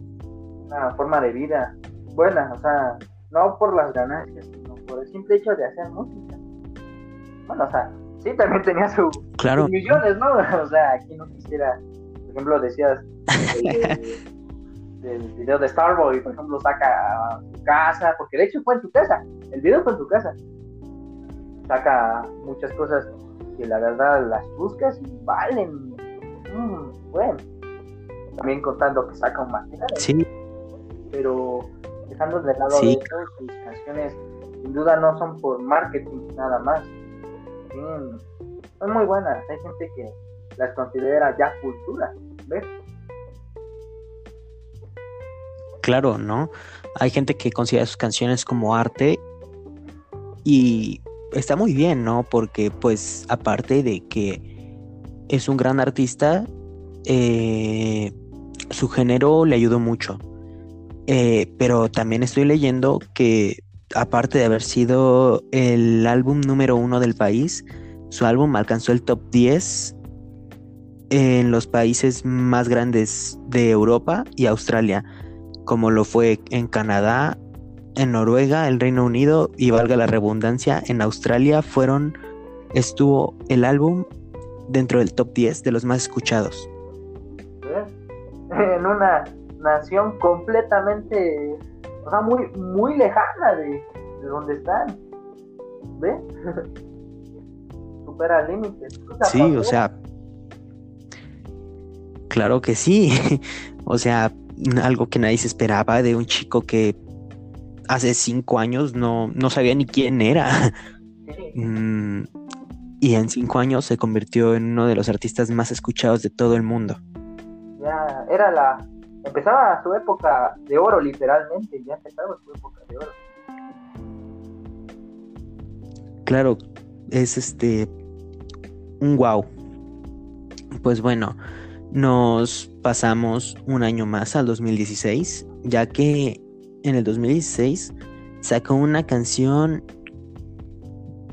una forma de vida buena, o sea, no por las ganancias, sino por el simple hecho de hacer música. Bueno, o sea, sí, también tenía su, claro. sus millones, ¿no? *laughs* O sea, aquí no quisiera, por ejemplo, decías *laughs* del video de Starboy, por ejemplo, saca a su casa, porque de hecho fue en tu casa, el video fue en tu casa. Saca muchas cosas que la verdad las buscas y valen Mm, bueno, también contando que saca un material. Sí. Pero dejando de lado de eso, sus canciones sin duda no son por marketing nada más. son muy buenas. Hay gente que las considera ya cultura. ¿Ves? Claro, ¿no? Hay gente que considera sus canciones como arte y está muy bien, ¿no? Porque pues aparte de que es un gran artista, eh, su género le ayudó mucho. Eh, pero también estoy leyendo que aparte de haber sido el álbum número uno del país, su álbum alcanzó el top 10 en los países más grandes de Europa y Australia, como lo fue en Canadá, en Noruega, el Reino Unido y valga la redundancia, en Australia fueron estuvo el álbum dentro del top 10 de los más escuchados. En una nación completamente, o sea, muy, muy lejana de, de donde están. ¿Ve? *laughs* Supera límites. Sí, o sea, claro que sí. *laughs* o sea, algo que nadie se esperaba de un chico que hace cinco años no, no sabía ni quién era. Mm, y en cinco años se convirtió en uno de los artistas más escuchados de todo el mundo. Ya era la. Empezaba su época de oro, literalmente. Ya empezaba su época de oro. Claro, es este. Un wow. Pues bueno, nos pasamos un año más al 2016, ya que en el 2016 sacó una canción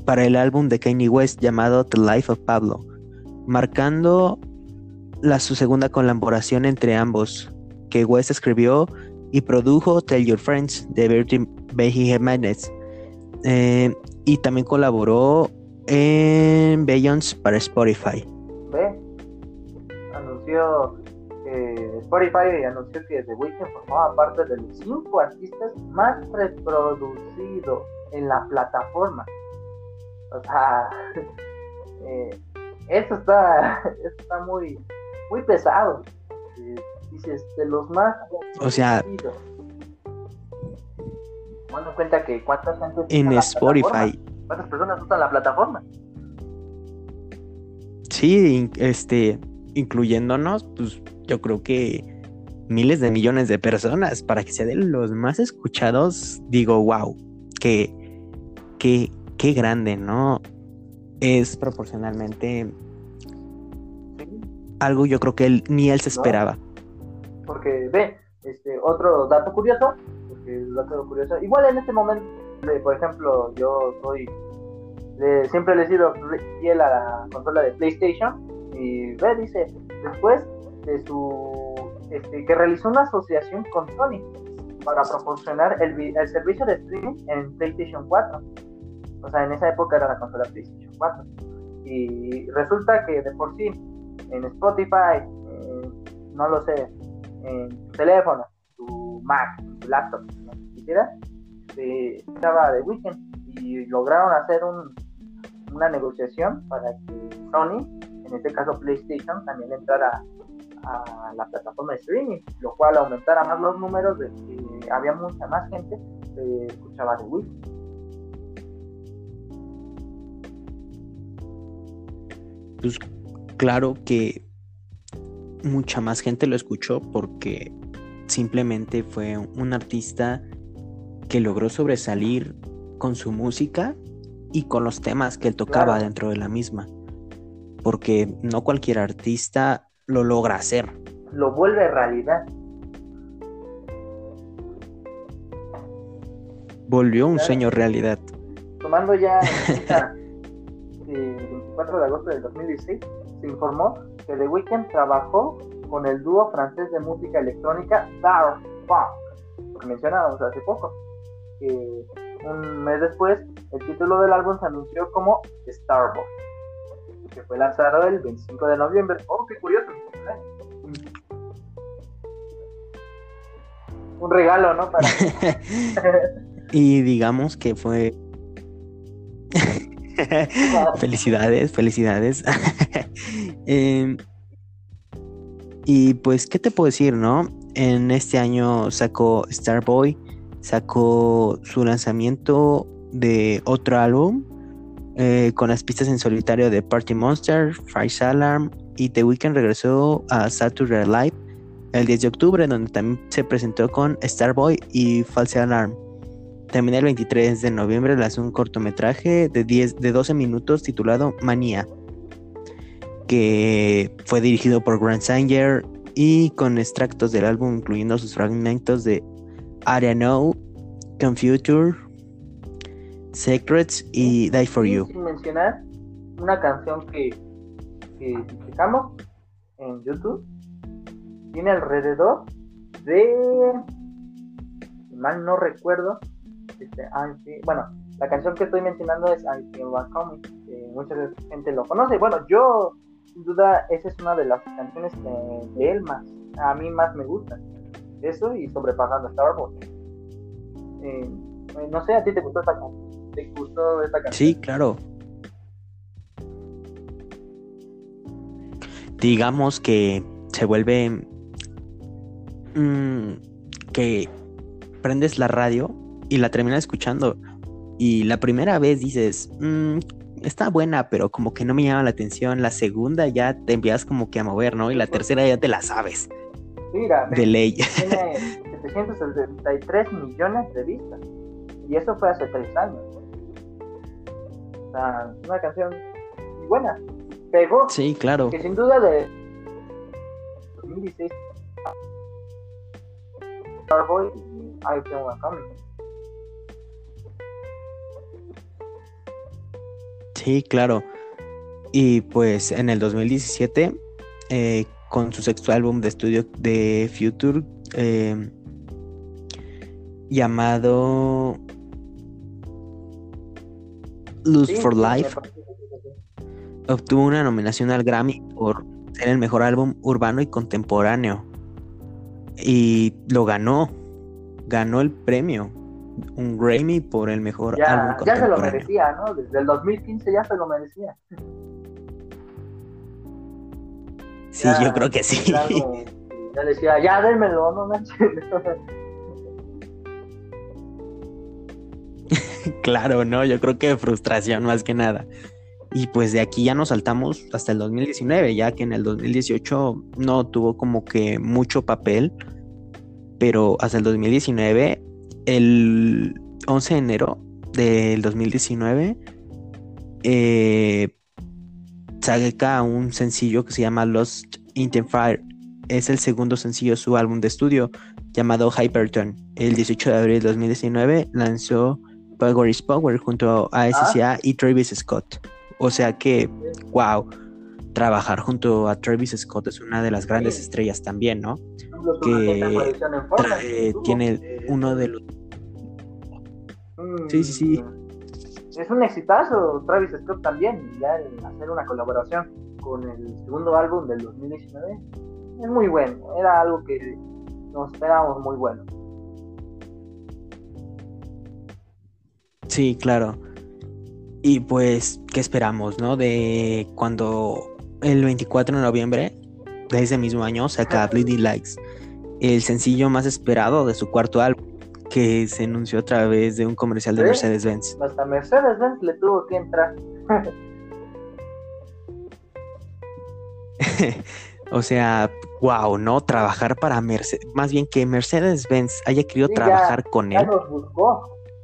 para el álbum de Kanye West llamado The Life of Pablo, marcando la, su segunda colaboración entre ambos, que West escribió y produjo Tell Your Friends de Beji Jiménez. Eh, y también colaboró en Beyoncé para Spotify. ¿Ve? Anunció Spotify anunció que The Weeknd formaba parte de los cinco artistas más reproducidos en la plataforma. O sea, *laughs* eh, esto está, *laughs* está muy, muy pesado. Eh, dices, de los más O sea, Bueno, cuenta que cuántas en Spotify. ¿Cuántas personas usan la plataforma? Sí, este, incluyéndonos, pues yo creo que miles de millones de personas para que sea de los más escuchados, digo, wow, qué, qué, qué grande, ¿no? Es proporcionalmente algo yo creo que él, ni él se esperaba. Porque ve, este, otro dato curioso, porque dato curioso, igual en este momento, por ejemplo, yo soy, siempre le he sido fiel a la consola de PlayStation, y ve, dice, después de su este, que realizó una asociación con Sony para proporcionar el, el, servicio de streaming en PlayStation 4. O sea, en esa época era la consola PlayStation 4. Y resulta que de por sí, en Spotify, no lo sé, en tu teléfono, tu Mac, tu laptop, no quisiera, estaba de weekend y lograron hacer un, una negociación para que Sony, en este caso PlayStation, también entrara a la plataforma de streaming, lo cual aumentara más los números de que había mucha más gente que escuchaba de Wii. Pues claro que mucha más gente lo escuchó porque simplemente fue un artista que logró sobresalir con su música y con los temas que él tocaba dentro de la misma. Porque no cualquier artista lo logra hacer. Lo vuelve realidad. Volvió un sueño realidad. Tomando ya *laughs* el 24 de agosto del 2016, se informó que The Weeknd trabajó con el dúo francés de música electrónica Dark Punk, lo mencionábamos hace poco. un mes después, el título del álbum se anunció como Starboy que fue lanzado el 25 de noviembre. Oh, qué curioso. Un regalo, ¿no? Para... *laughs* y digamos que fue... *laughs* felicidades, felicidades. *laughs* Em, y pues, ¿qué te puedo decir, no? En este año sacó Starboy, sacó su lanzamiento de otro álbum eh, con las pistas en solitario de Party Monster, Fire Alarm y The Weeknd regresó a Saturday Live el 10 de octubre, donde también se presentó con Starboy y False Alarm. También el 23 de noviembre lanzó un cortometraje de, 10, de 12 minutos titulado Manía, que fue dirigido por Grant Sanger y con extractos del álbum incluyendo sus fragmentos de Don't Know, Computer, Secrets y Die For You. Sin mencionar una canción que, que en YouTube tiene alrededor de mal no recuerdo bueno la canción que estoy mencionando es I Feel Like Coming que mucha gente lo conoce. Bueno yo sin duda esa es una de las canciones de él más a mí más me gusta eso y sobrepasando Star Wars. Eh, no sé a ti te gustó esta canción te gustó esta canción sí claro. Digamos que se vuelve mm, que prendes la radio y la terminas escuchando y la primera vez dices mm, está buena pero como que no me llama la atención la segunda ya te envías como que a mover no y la tercera ya te la sabes mira *laughs* de ley *laughs* tiene 773 millones de vistas y eso fue hace tres años o sea una canción buena pegó. Sí, claro. Que sin duda de 2016 Starboy y I Feel Sí, claro. Y pues en el 2017, eh, con su sexto álbum de estudio de Future, eh, llamado Lose for Life, obtuvo una nominación al Grammy por ser el mejor álbum urbano y contemporáneo. Y lo ganó. Ganó el premio. Un Grammy por el mejor álbum contemporáneo. Ya se lo merecía, ¿no? Desde el 2015 ya se lo merecía. Sí, yo creo que sí. ya decía, ya démelo, no *laughs* claro, no, yo creo que frustración más que nada. Y pues de aquí ya nos saltamos hasta el 2019, ya que en el 2018 no tuvo como que mucho papel, pero hasta el 2019, el 11 de enero del 2019, eh, saca un sencillo que se llama Lost in Fire. Es el segundo sencillo de su álbum de estudio llamado Hyperton. El 18 de abril de 2019 lanzó Power is Power junto a SCA y Travis Scott. O sea que, wow, trabajar junto a Travis Scott es una de las grandes estrellas también, ¿no? Que tiene uno de los... Sí, sí, sí. Es un exitazo Travis Scott también, ya hacer una colaboración con el segundo álbum del 2019 es muy bueno, era algo que nos esperábamos muy bueno. Sí, claro. Y pues, ¿qué esperamos, no? De cuando el 24 de noviembre de ese mismo año saca Bleeding Likes, el sencillo más esperado de su cuarto álbum, que se anunció a través de un comercial de Mercedes-Benz. Hasta Mercedes-Benz le tuvo que entrar. *laughs* o sea, wow, ¿no? Trabajar para Mercedes, más bien que Mercedes-Benz haya querido trabajar con él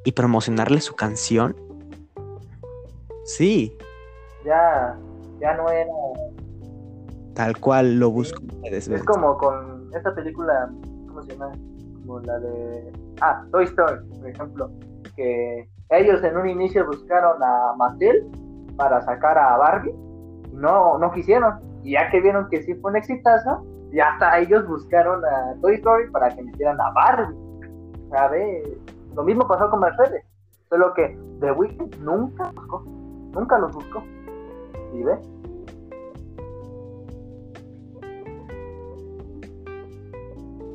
y promocionarle su canción Sí. Ya, ya no era. Tal cual lo busco. Es como con esta película, ¿cómo se llama? Como la de. Ah, Toy Story, por ejemplo. Que ellos en un inicio buscaron a Mattel para sacar a Barbie. No, no quisieron. Y ya que vieron que sí fue un exitazo, ya hasta ellos buscaron a Toy Story para que metieran a Barbie. ¿Sabes? Lo mismo pasó con Mercedes. Solo que The Weeknd nunca buscó Nunca los buscó. ¿Y ve?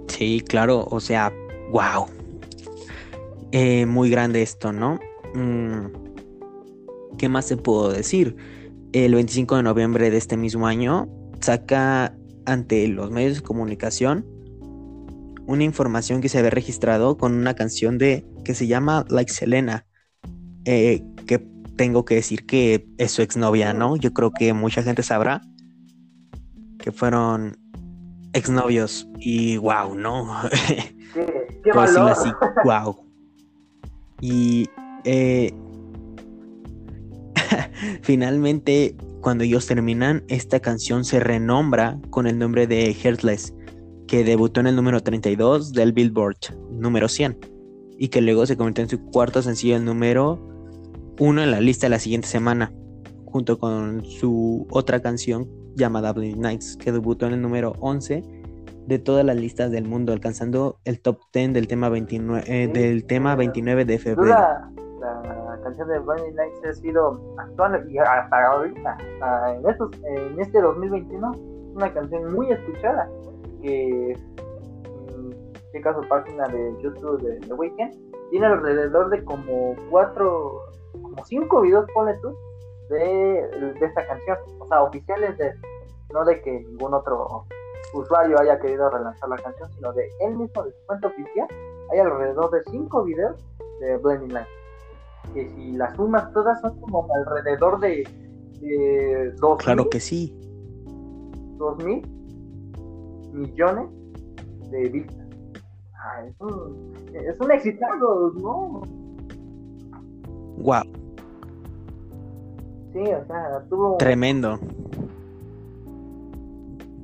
Sí, claro, o sea, wow. Eh, muy grande esto, ¿no? Mm, ¿Qué más se puedo decir? El 25 de noviembre de este mismo año saca ante los medios de comunicación una información que se había registrado con una canción de que se llama Like Selena, eh, que tengo que decir que es su exnovia, ¿no? Yo creo que mucha gente sabrá que fueron exnovios y wow, ¿no? *laughs* Qué, qué valor. así, wow. Y eh, *laughs* finalmente, cuando ellos terminan, esta canción se renombra con el nombre de Heartless, que debutó en el número 32 del Billboard número 100 y que luego se convirtió en su cuarto sencillo, el número uno en la lista de la siguiente semana, junto con su otra canción llamada Blind Nights, que debutó en el número 11 de todas las listas del mundo, alcanzando el top 10 del tema 29, eh, del tema 29 de febrero. La, canción de Blind Nights ha sido actual y hasta ahorita, en, estos, en este 2021, una canción muy escuchada que este caso página de YouTube de The Weeknd, tiene alrededor de como cuatro, como cinco videos, pone tú, de, de esta canción, o sea, oficiales de, no de que ningún otro usuario haya querido relanzar la canción, sino de él mismo, de su cuenta oficial, hay alrededor de cinco videos de Blending Light. Que si las sumas todas son como alrededor de, de dos Claro que sí. Dos mil millones de vistas es un, es un excitado, ¿no? Wow. Sí, o sea, tuvo. Tremendo.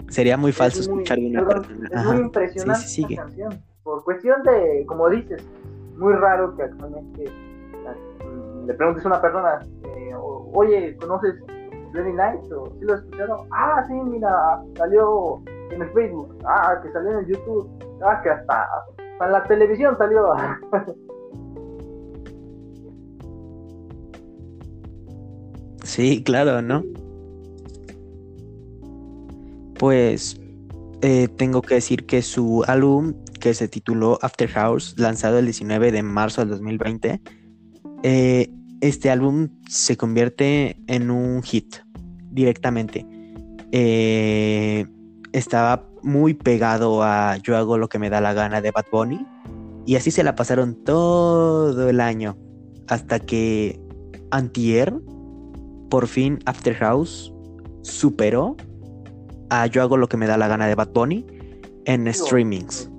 Sería muy falso escuchar una. Es muy impresionante sí, sí, canción. Por cuestión de, como dices, muy raro que actualmente le preguntes a una persona, eh, oye, ¿conoces Lenny Night? ¿O sí lo has escuchado? Ah, sí, mira, salió en el Facebook, ah, que salió en el YouTube, ah, que hasta, en la televisión salió. *laughs* Sí, claro, ¿no? Pues eh, tengo que decir que su álbum, que se tituló After House, lanzado el 19 de marzo del 2020, eh, este álbum se convierte en un hit directamente. Eh, estaba muy pegado a Yo hago lo que me da la gana de Bad Bunny. Y así se la pasaron todo el año. Hasta que Antier, por fin After House, superó a Yo hago lo que me da la gana de Bad Bunny en streamings.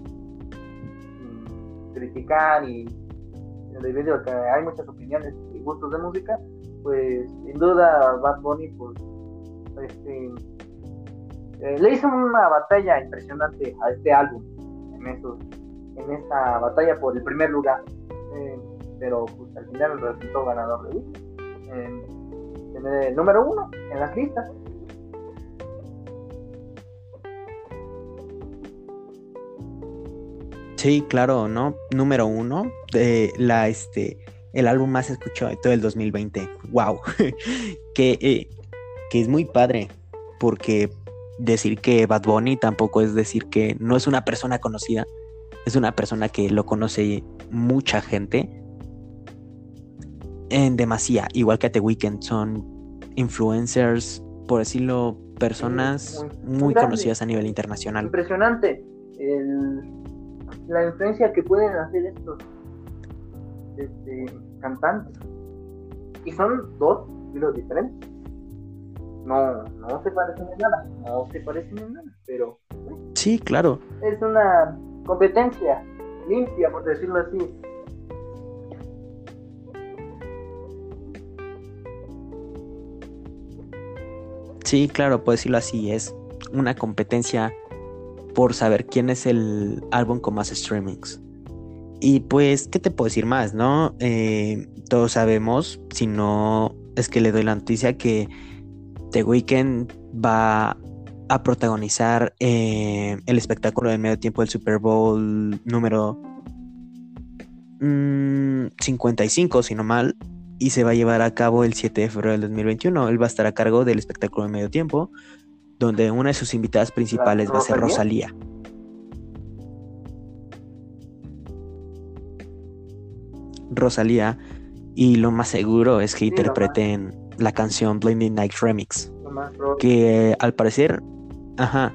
Criticar y debido que hay muchas opiniones y gustos de música, pues sin duda Bad Bunny pues este eh, le hizo una batalla impresionante a este álbum en, esos, en esta batalla por el primer lugar. Eh, pero pues, al final resultó ganador de en el número uno en las listas. Sí, claro, ¿no? Número uno de la este el álbum más escuchado de todo el 2020. Wow. *laughs* que, eh, que es muy padre porque decir que Bad Bunny tampoco es decir que no es una persona conocida, es una persona que lo conoce mucha gente en demasía, igual que The Weeknd, son influencers, por decirlo, personas muy, conocidas a nivel internacional. Impresionante la influencia que pueden hacer estos este, cantantes. Y son dos estilos diferentes no, no se parecen en nada, no se parecen en nada, pero... Sí, claro. Es una competencia limpia, por decirlo así. Sí, claro, puedo decirlo así, es una competencia por saber quién es el álbum con más streamings. Y pues, ¿qué te puedo decir más, no? Eh, todos sabemos, si no es que le doy la noticia que The Weeknd va a protagonizar eh, el espectáculo de medio tiempo del Super Bowl número 55, mm, si no mal, y se va a llevar a cabo el 7 de febrero del 2021. Él va a estar a cargo del espectáculo de medio tiempo, donde una de sus invitadas principales va a ser Rosalía. Rosalía, y lo más seguro es que interpreten la canción Blinding Night Remix. Que al parecer, ajá,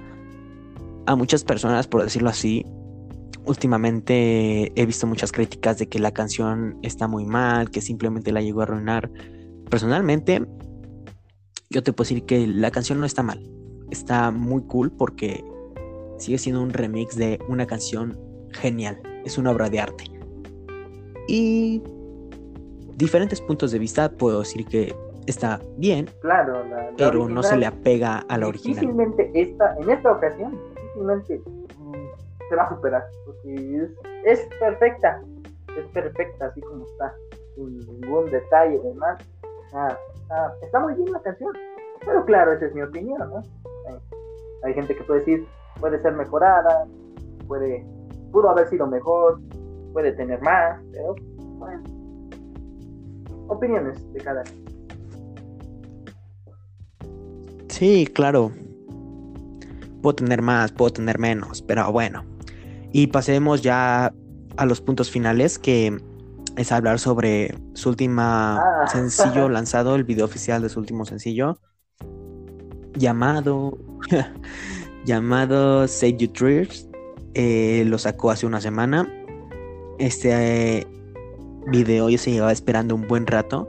a muchas personas, por decirlo así, últimamente he visto muchas críticas de que la canción está muy mal, que simplemente la llegó a arruinar. Personalmente, yo te puedo decir que la canción no está mal. Está muy cool porque sigue siendo un remix de una canción genial. Es una obra de arte. Y diferentes puntos de vista puedo decir que está bien, Claro, pero no se le apega a la original. Difícilmente esta, en esta ocasión, difícilmente mm, se va a superar, porque es, es perfecta, es perfecta así como está, sin ningún detalle de más. Ah, ah, está muy bien la canción, pero claro, esa es mi opinión, ¿no? Hay, hay gente que puede decir, puede ser mejorada, puede, pudo haber sido mejor, puede tener más, pero bueno, opiniones de cada uno. Sí, claro. Puedo tener más, puedo tener menos, pero bueno. Y pasemos ya a los puntos finales, que es hablar sobre su última Ah. sencillo *laughs* lanzado, el video oficial de su último sencillo, llamado *laughs* llamado Save Your Tears. Eh, lo sacó hace una semana. Este eh, video ya se llevaba esperando un buen rato.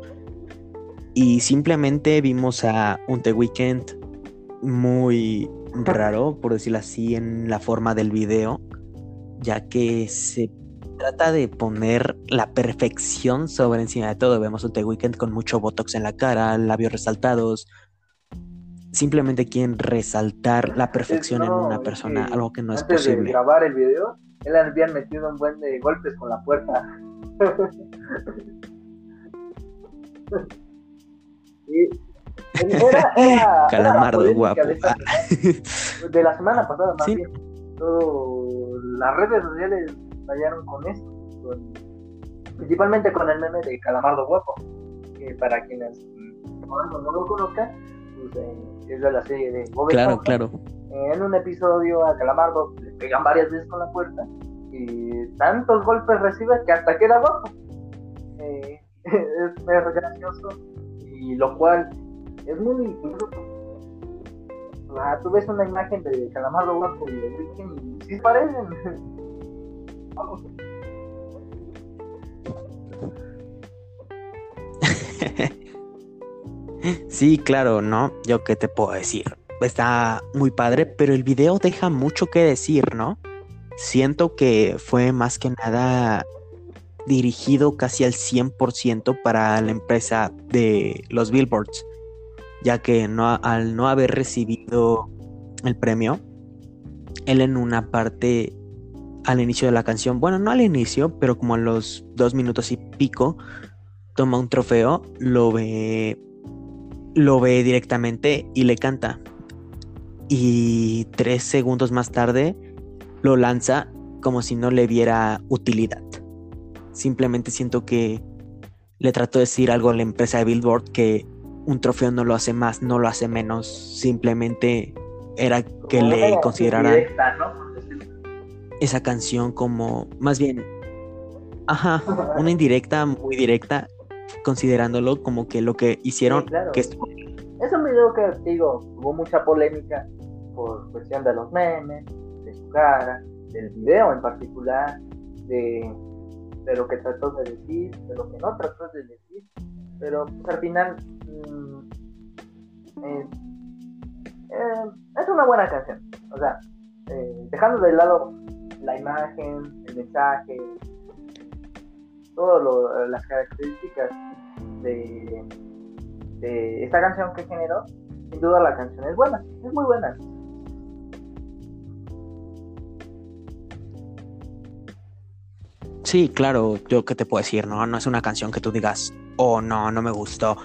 Y simplemente vimos a un The Weeknd muy raro, por decirlo así, en la forma del video, ya que se trata de poner la perfección sobre encima de todo. Vemos un The Weeknd con mucho botox en la cara, labios resaltados. Simplemente quieren resaltar la perfección en No, una persona, algo que no es Antes de posible. grabar el video, él habían metido un buen de golpes con la puerta. *laughs* Sí. Era, era, Calamardo era guapo. De, esta *laughs* de la semana pasada, más Sí. bien. Todo- las redes sociales fallaron con esto. con- principalmente con el meme de Calamardo Guapo. Que para quienes mm, no lo conozcan, pues, eh, es de la serie de Bob Claro, Esponja. claro. En un episodio a Calamardo le pegan varias veces con la puerta y tantos golpes recibe que hasta queda guapo. Eh, *laughs* es, es gracioso y lo cual es muy incluso, ah, tú ves una imagen de Calamardo guapo y de Virgen y sí parecen. *laughs* Vamos. *laughs* Sí, claro, ¿no? Yo qué te puedo decir. Está muy padre, pero el video deja mucho que decir, ¿no? Siento que fue más que nada dirigido casi al 100% para la empresa de los billboards, ya que al no haber recibido el premio, él en una parte al inicio de la canción, bueno, no al inicio, pero como a los dos minutos y pico, toma un trofeo, lo ve lo ve directamente y le canta. Y tres segundos más tarde lo lanza como si no le viera utilidad. Simplemente siento que le trató de decir algo a la empresa de Billboard que un trofeo no lo hace más, no lo hace menos. Simplemente era que Como le consideraran esa canción como más bien, ajá, una indirecta, muy directa, considerándolo como que lo que hicieron, Sí, claro. que estuvo Es un video que, digo, hubo mucha polémica por cuestión de los memes, de su cara, del video en particular, de, de lo que trató de decir, de lo que no trató de decir, pero pues, al final mm, eh, eh, es una buena canción. O sea, eh, dejando de lado la imagen, el mensaje, todas las características de, esta canción que generó, sin duda la canción es buena, es muy buena. Sí, claro, yo qué te puedo decir, ¿no? No es una canción que tú digas, oh no, no me gustó.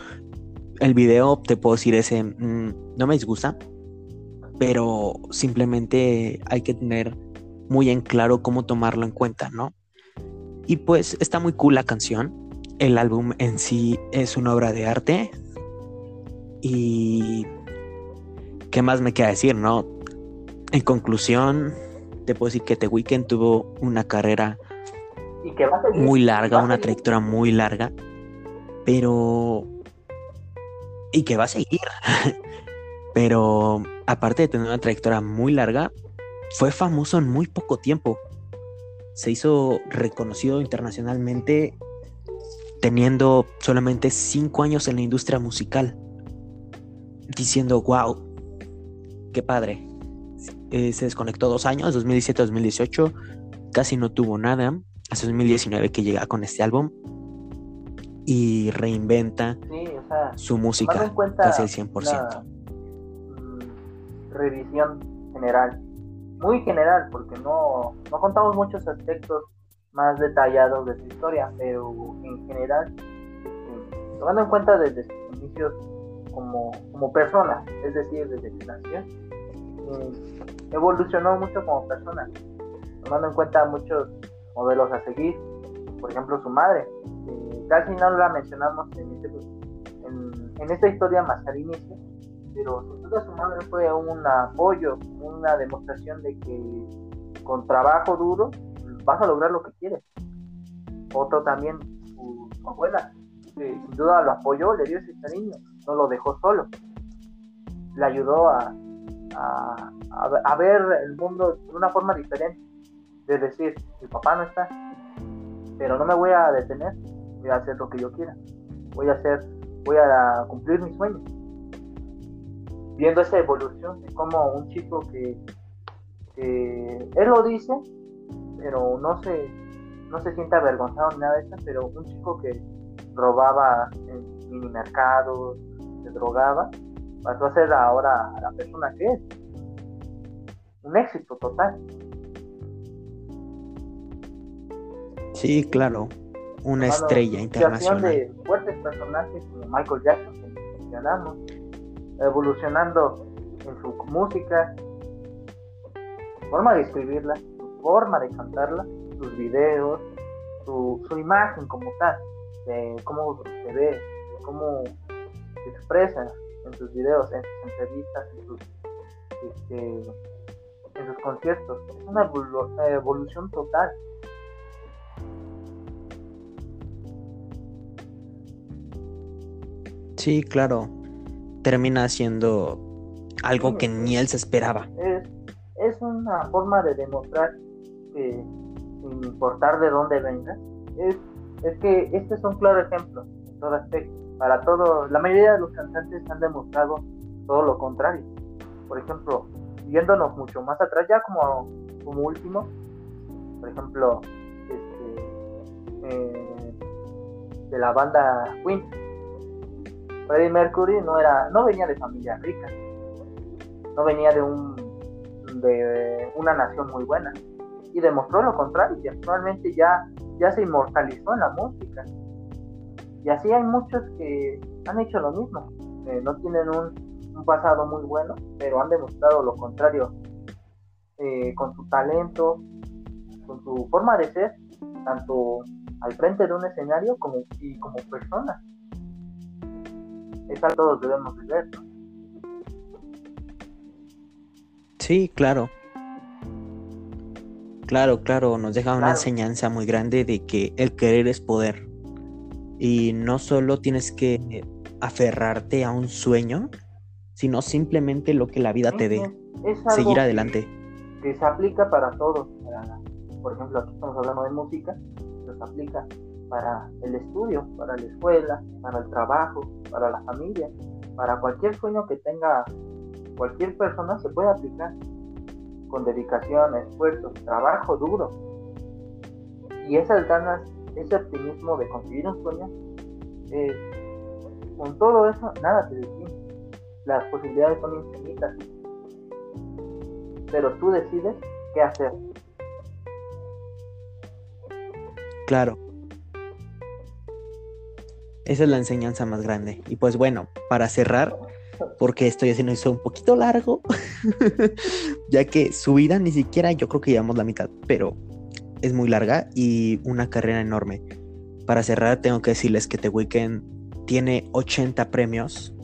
El video, te puedo decir ese, mm, no me disgusta, pero simplemente hay que tener muy en claro cómo tomarlo en cuenta, ¿no? Y pues está muy cool la canción. El álbum en sí es una obra de arte. Y... ¿Qué más me queda decir, no? En conclusión, te puedo decir que The Weeknd tuvo una carrera Y que va a seguir. muy larga, una trayectoria muy larga, pero... Y que va a seguir. *laughs* pero aparte de tener una trayectoria muy larga, fue famoso en muy poco tiempo. Se hizo reconocido internacionalmente teniendo solamente cinco años en la industria musical. Diciendo, wow, qué padre. Eh, se desconectó dos años, 2017-2018, casi no tuvo nada hasta 2019 que llega con este álbum. y reinventa su música casi al 100%. Mm, revisión general, muy general, porque no, no contamos muchos aspectos más detallados de su historia, pero en general, este, tomando en cuenta desde sus inicios como, como persona, es decir, desde que nació, eh, evolucionó mucho como persona, tomando en cuenta muchos modelos a seguir, por ejemplo su madre, casi no la mencionamos en, este, en, esta historia más al inicio, pero sin duda su madre fue un apoyo, una demostración de que con trabajo duro vas a lograr lo que quieres. Otro también, su, abuela, que sin duda lo apoyó, le dio ese cariño, no lo dejó solo, le ayudó a, ver el mundo de una forma diferente, de decir, mi papá no está, pero no me voy a detener, voy a hacer lo que yo quiera, voy a hacer, voy a cumplir mis sueños. Viendo esa evolución de como un chico que, él lo dice, pero no se, no se siente avergonzado ni nada de eso, pero un chico que robaba en mini mercados, se drogaba, pasó a ser ahora la persona que es. Un éxito total. Sí, claro una estrella internacional. de fuertes personajes como Michael Jackson, que mencionamos, evolucionando en su música, forma de escribirla, su forma de cantarla, sus videos, su, su imagen como tal, de cómo se ve, cómo se expresa en sus videos, en sus entrevistas, en sus, este, en sus conciertos. Es una evolución total Sí, claro. Termina siendo algo que ni él se esperaba. Es, una forma de demostrar que, sin importar de dónde venga, es, es que este es un claro ejemplo en todo aspecto. Para todo, la mayoría de los cantantes han demostrado todo lo contrario. Por ejemplo, viéndonos mucho más atrás, ya como, como último, por ejemplo, este, eh, de la banda Queen Freddie Mercury no era, no venía de familia rica, no venía de un de una nación muy buena. Y demostró lo contrario y actualmente ya, ya se inmortalizó en la música. Y así hay muchos que han hecho lo mismo, no tienen un, pasado muy bueno, pero han demostrado lo contrario eh, con su talento, con su forma de ser, tanto al frente de un escenario como, y como persona es algo todos debemos ver. Sí, claro. Claro, claro, nos deja una enseñanza muy grande de que el querer es poder. Y no solo tienes que aferrarte a un sueño, sino simplemente lo que la vida te dé. Seguir adelante. Que, se aplica para todos. por ejemplo, aquí estamos hablando de música, se aplica para el estudio, para la escuela, para el trabajo, para la familia, para cualquier sueño que tenga cualquier persona se puede aplicar con dedicación, esfuerzo, trabajo duro. Y esas ganas, ese optimismo de conseguir un sueño, eh, con todo eso, nada te detiene. Las posibilidades son infinitas. Pero tú decides qué hacer. Claro. Esa es la enseñanza más grande. Y pues bueno, para cerrar, porque estoy haciendo eso un poquito largo, *laughs* ya que su vida ni siquiera yo creo que llevamos la mitad, pero es muy larga y una carrera enorme. Para cerrar, tengo que decirles que The Weeknd tiene 80 premios,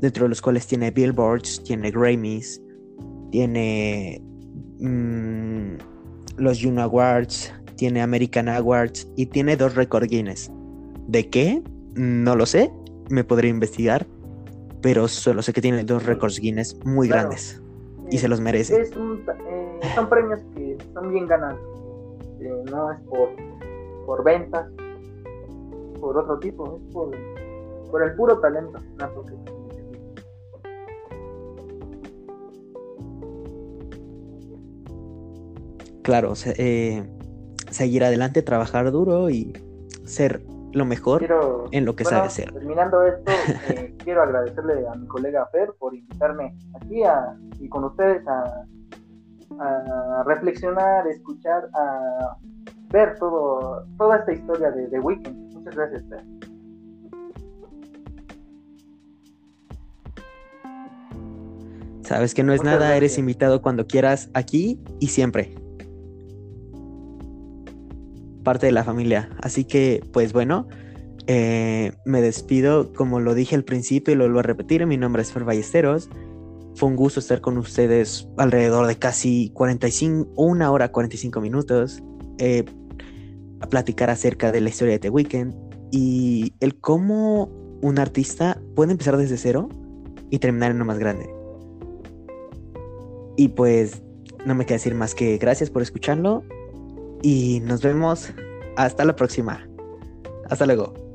dentro de los cuales tiene Billboards, tiene Grammys, tiene mm, los Juno Awards, tiene American Awards y tiene dos Record Guinness. ¿De qué? No lo sé, me podría investigar, pero solo sé que tiene dos récords Guinness muy grandes y se los merece. Eh, son premios que son bien ganados, eh, no es por, por ventas, por otro tipo, es por, por el puro talento. Claro, eh, seguir adelante, trabajar duro y ser lo mejor en lo que sabe hacer. Terminando esto, eh, *laughs* quiero agradecerle a mi colega Fer por invitarme aquí a, y con ustedes a, a reflexionar, escuchar, a ver todo, toda esta historia de The Weeknd. Muchas gracias, Fer. Sabes que no es nada, eres invitado cuando quieras aquí y siempre. Parte de la familia. Así que, pues bueno, eh, me despido. Como lo dije al principio y lo vuelvo a repetir, mi nombre es Fer Ballesteros. Fue un gusto estar con ustedes alrededor de casi 45, una hora 45 minutos, eh, a platicar acerca de la historia de The Weeknd y el cómo un artista puede empezar desde cero y terminar en lo más grande. Y pues no me queda decir más que gracias por escucharlo y nos vemos hasta la próxima. Hasta luego.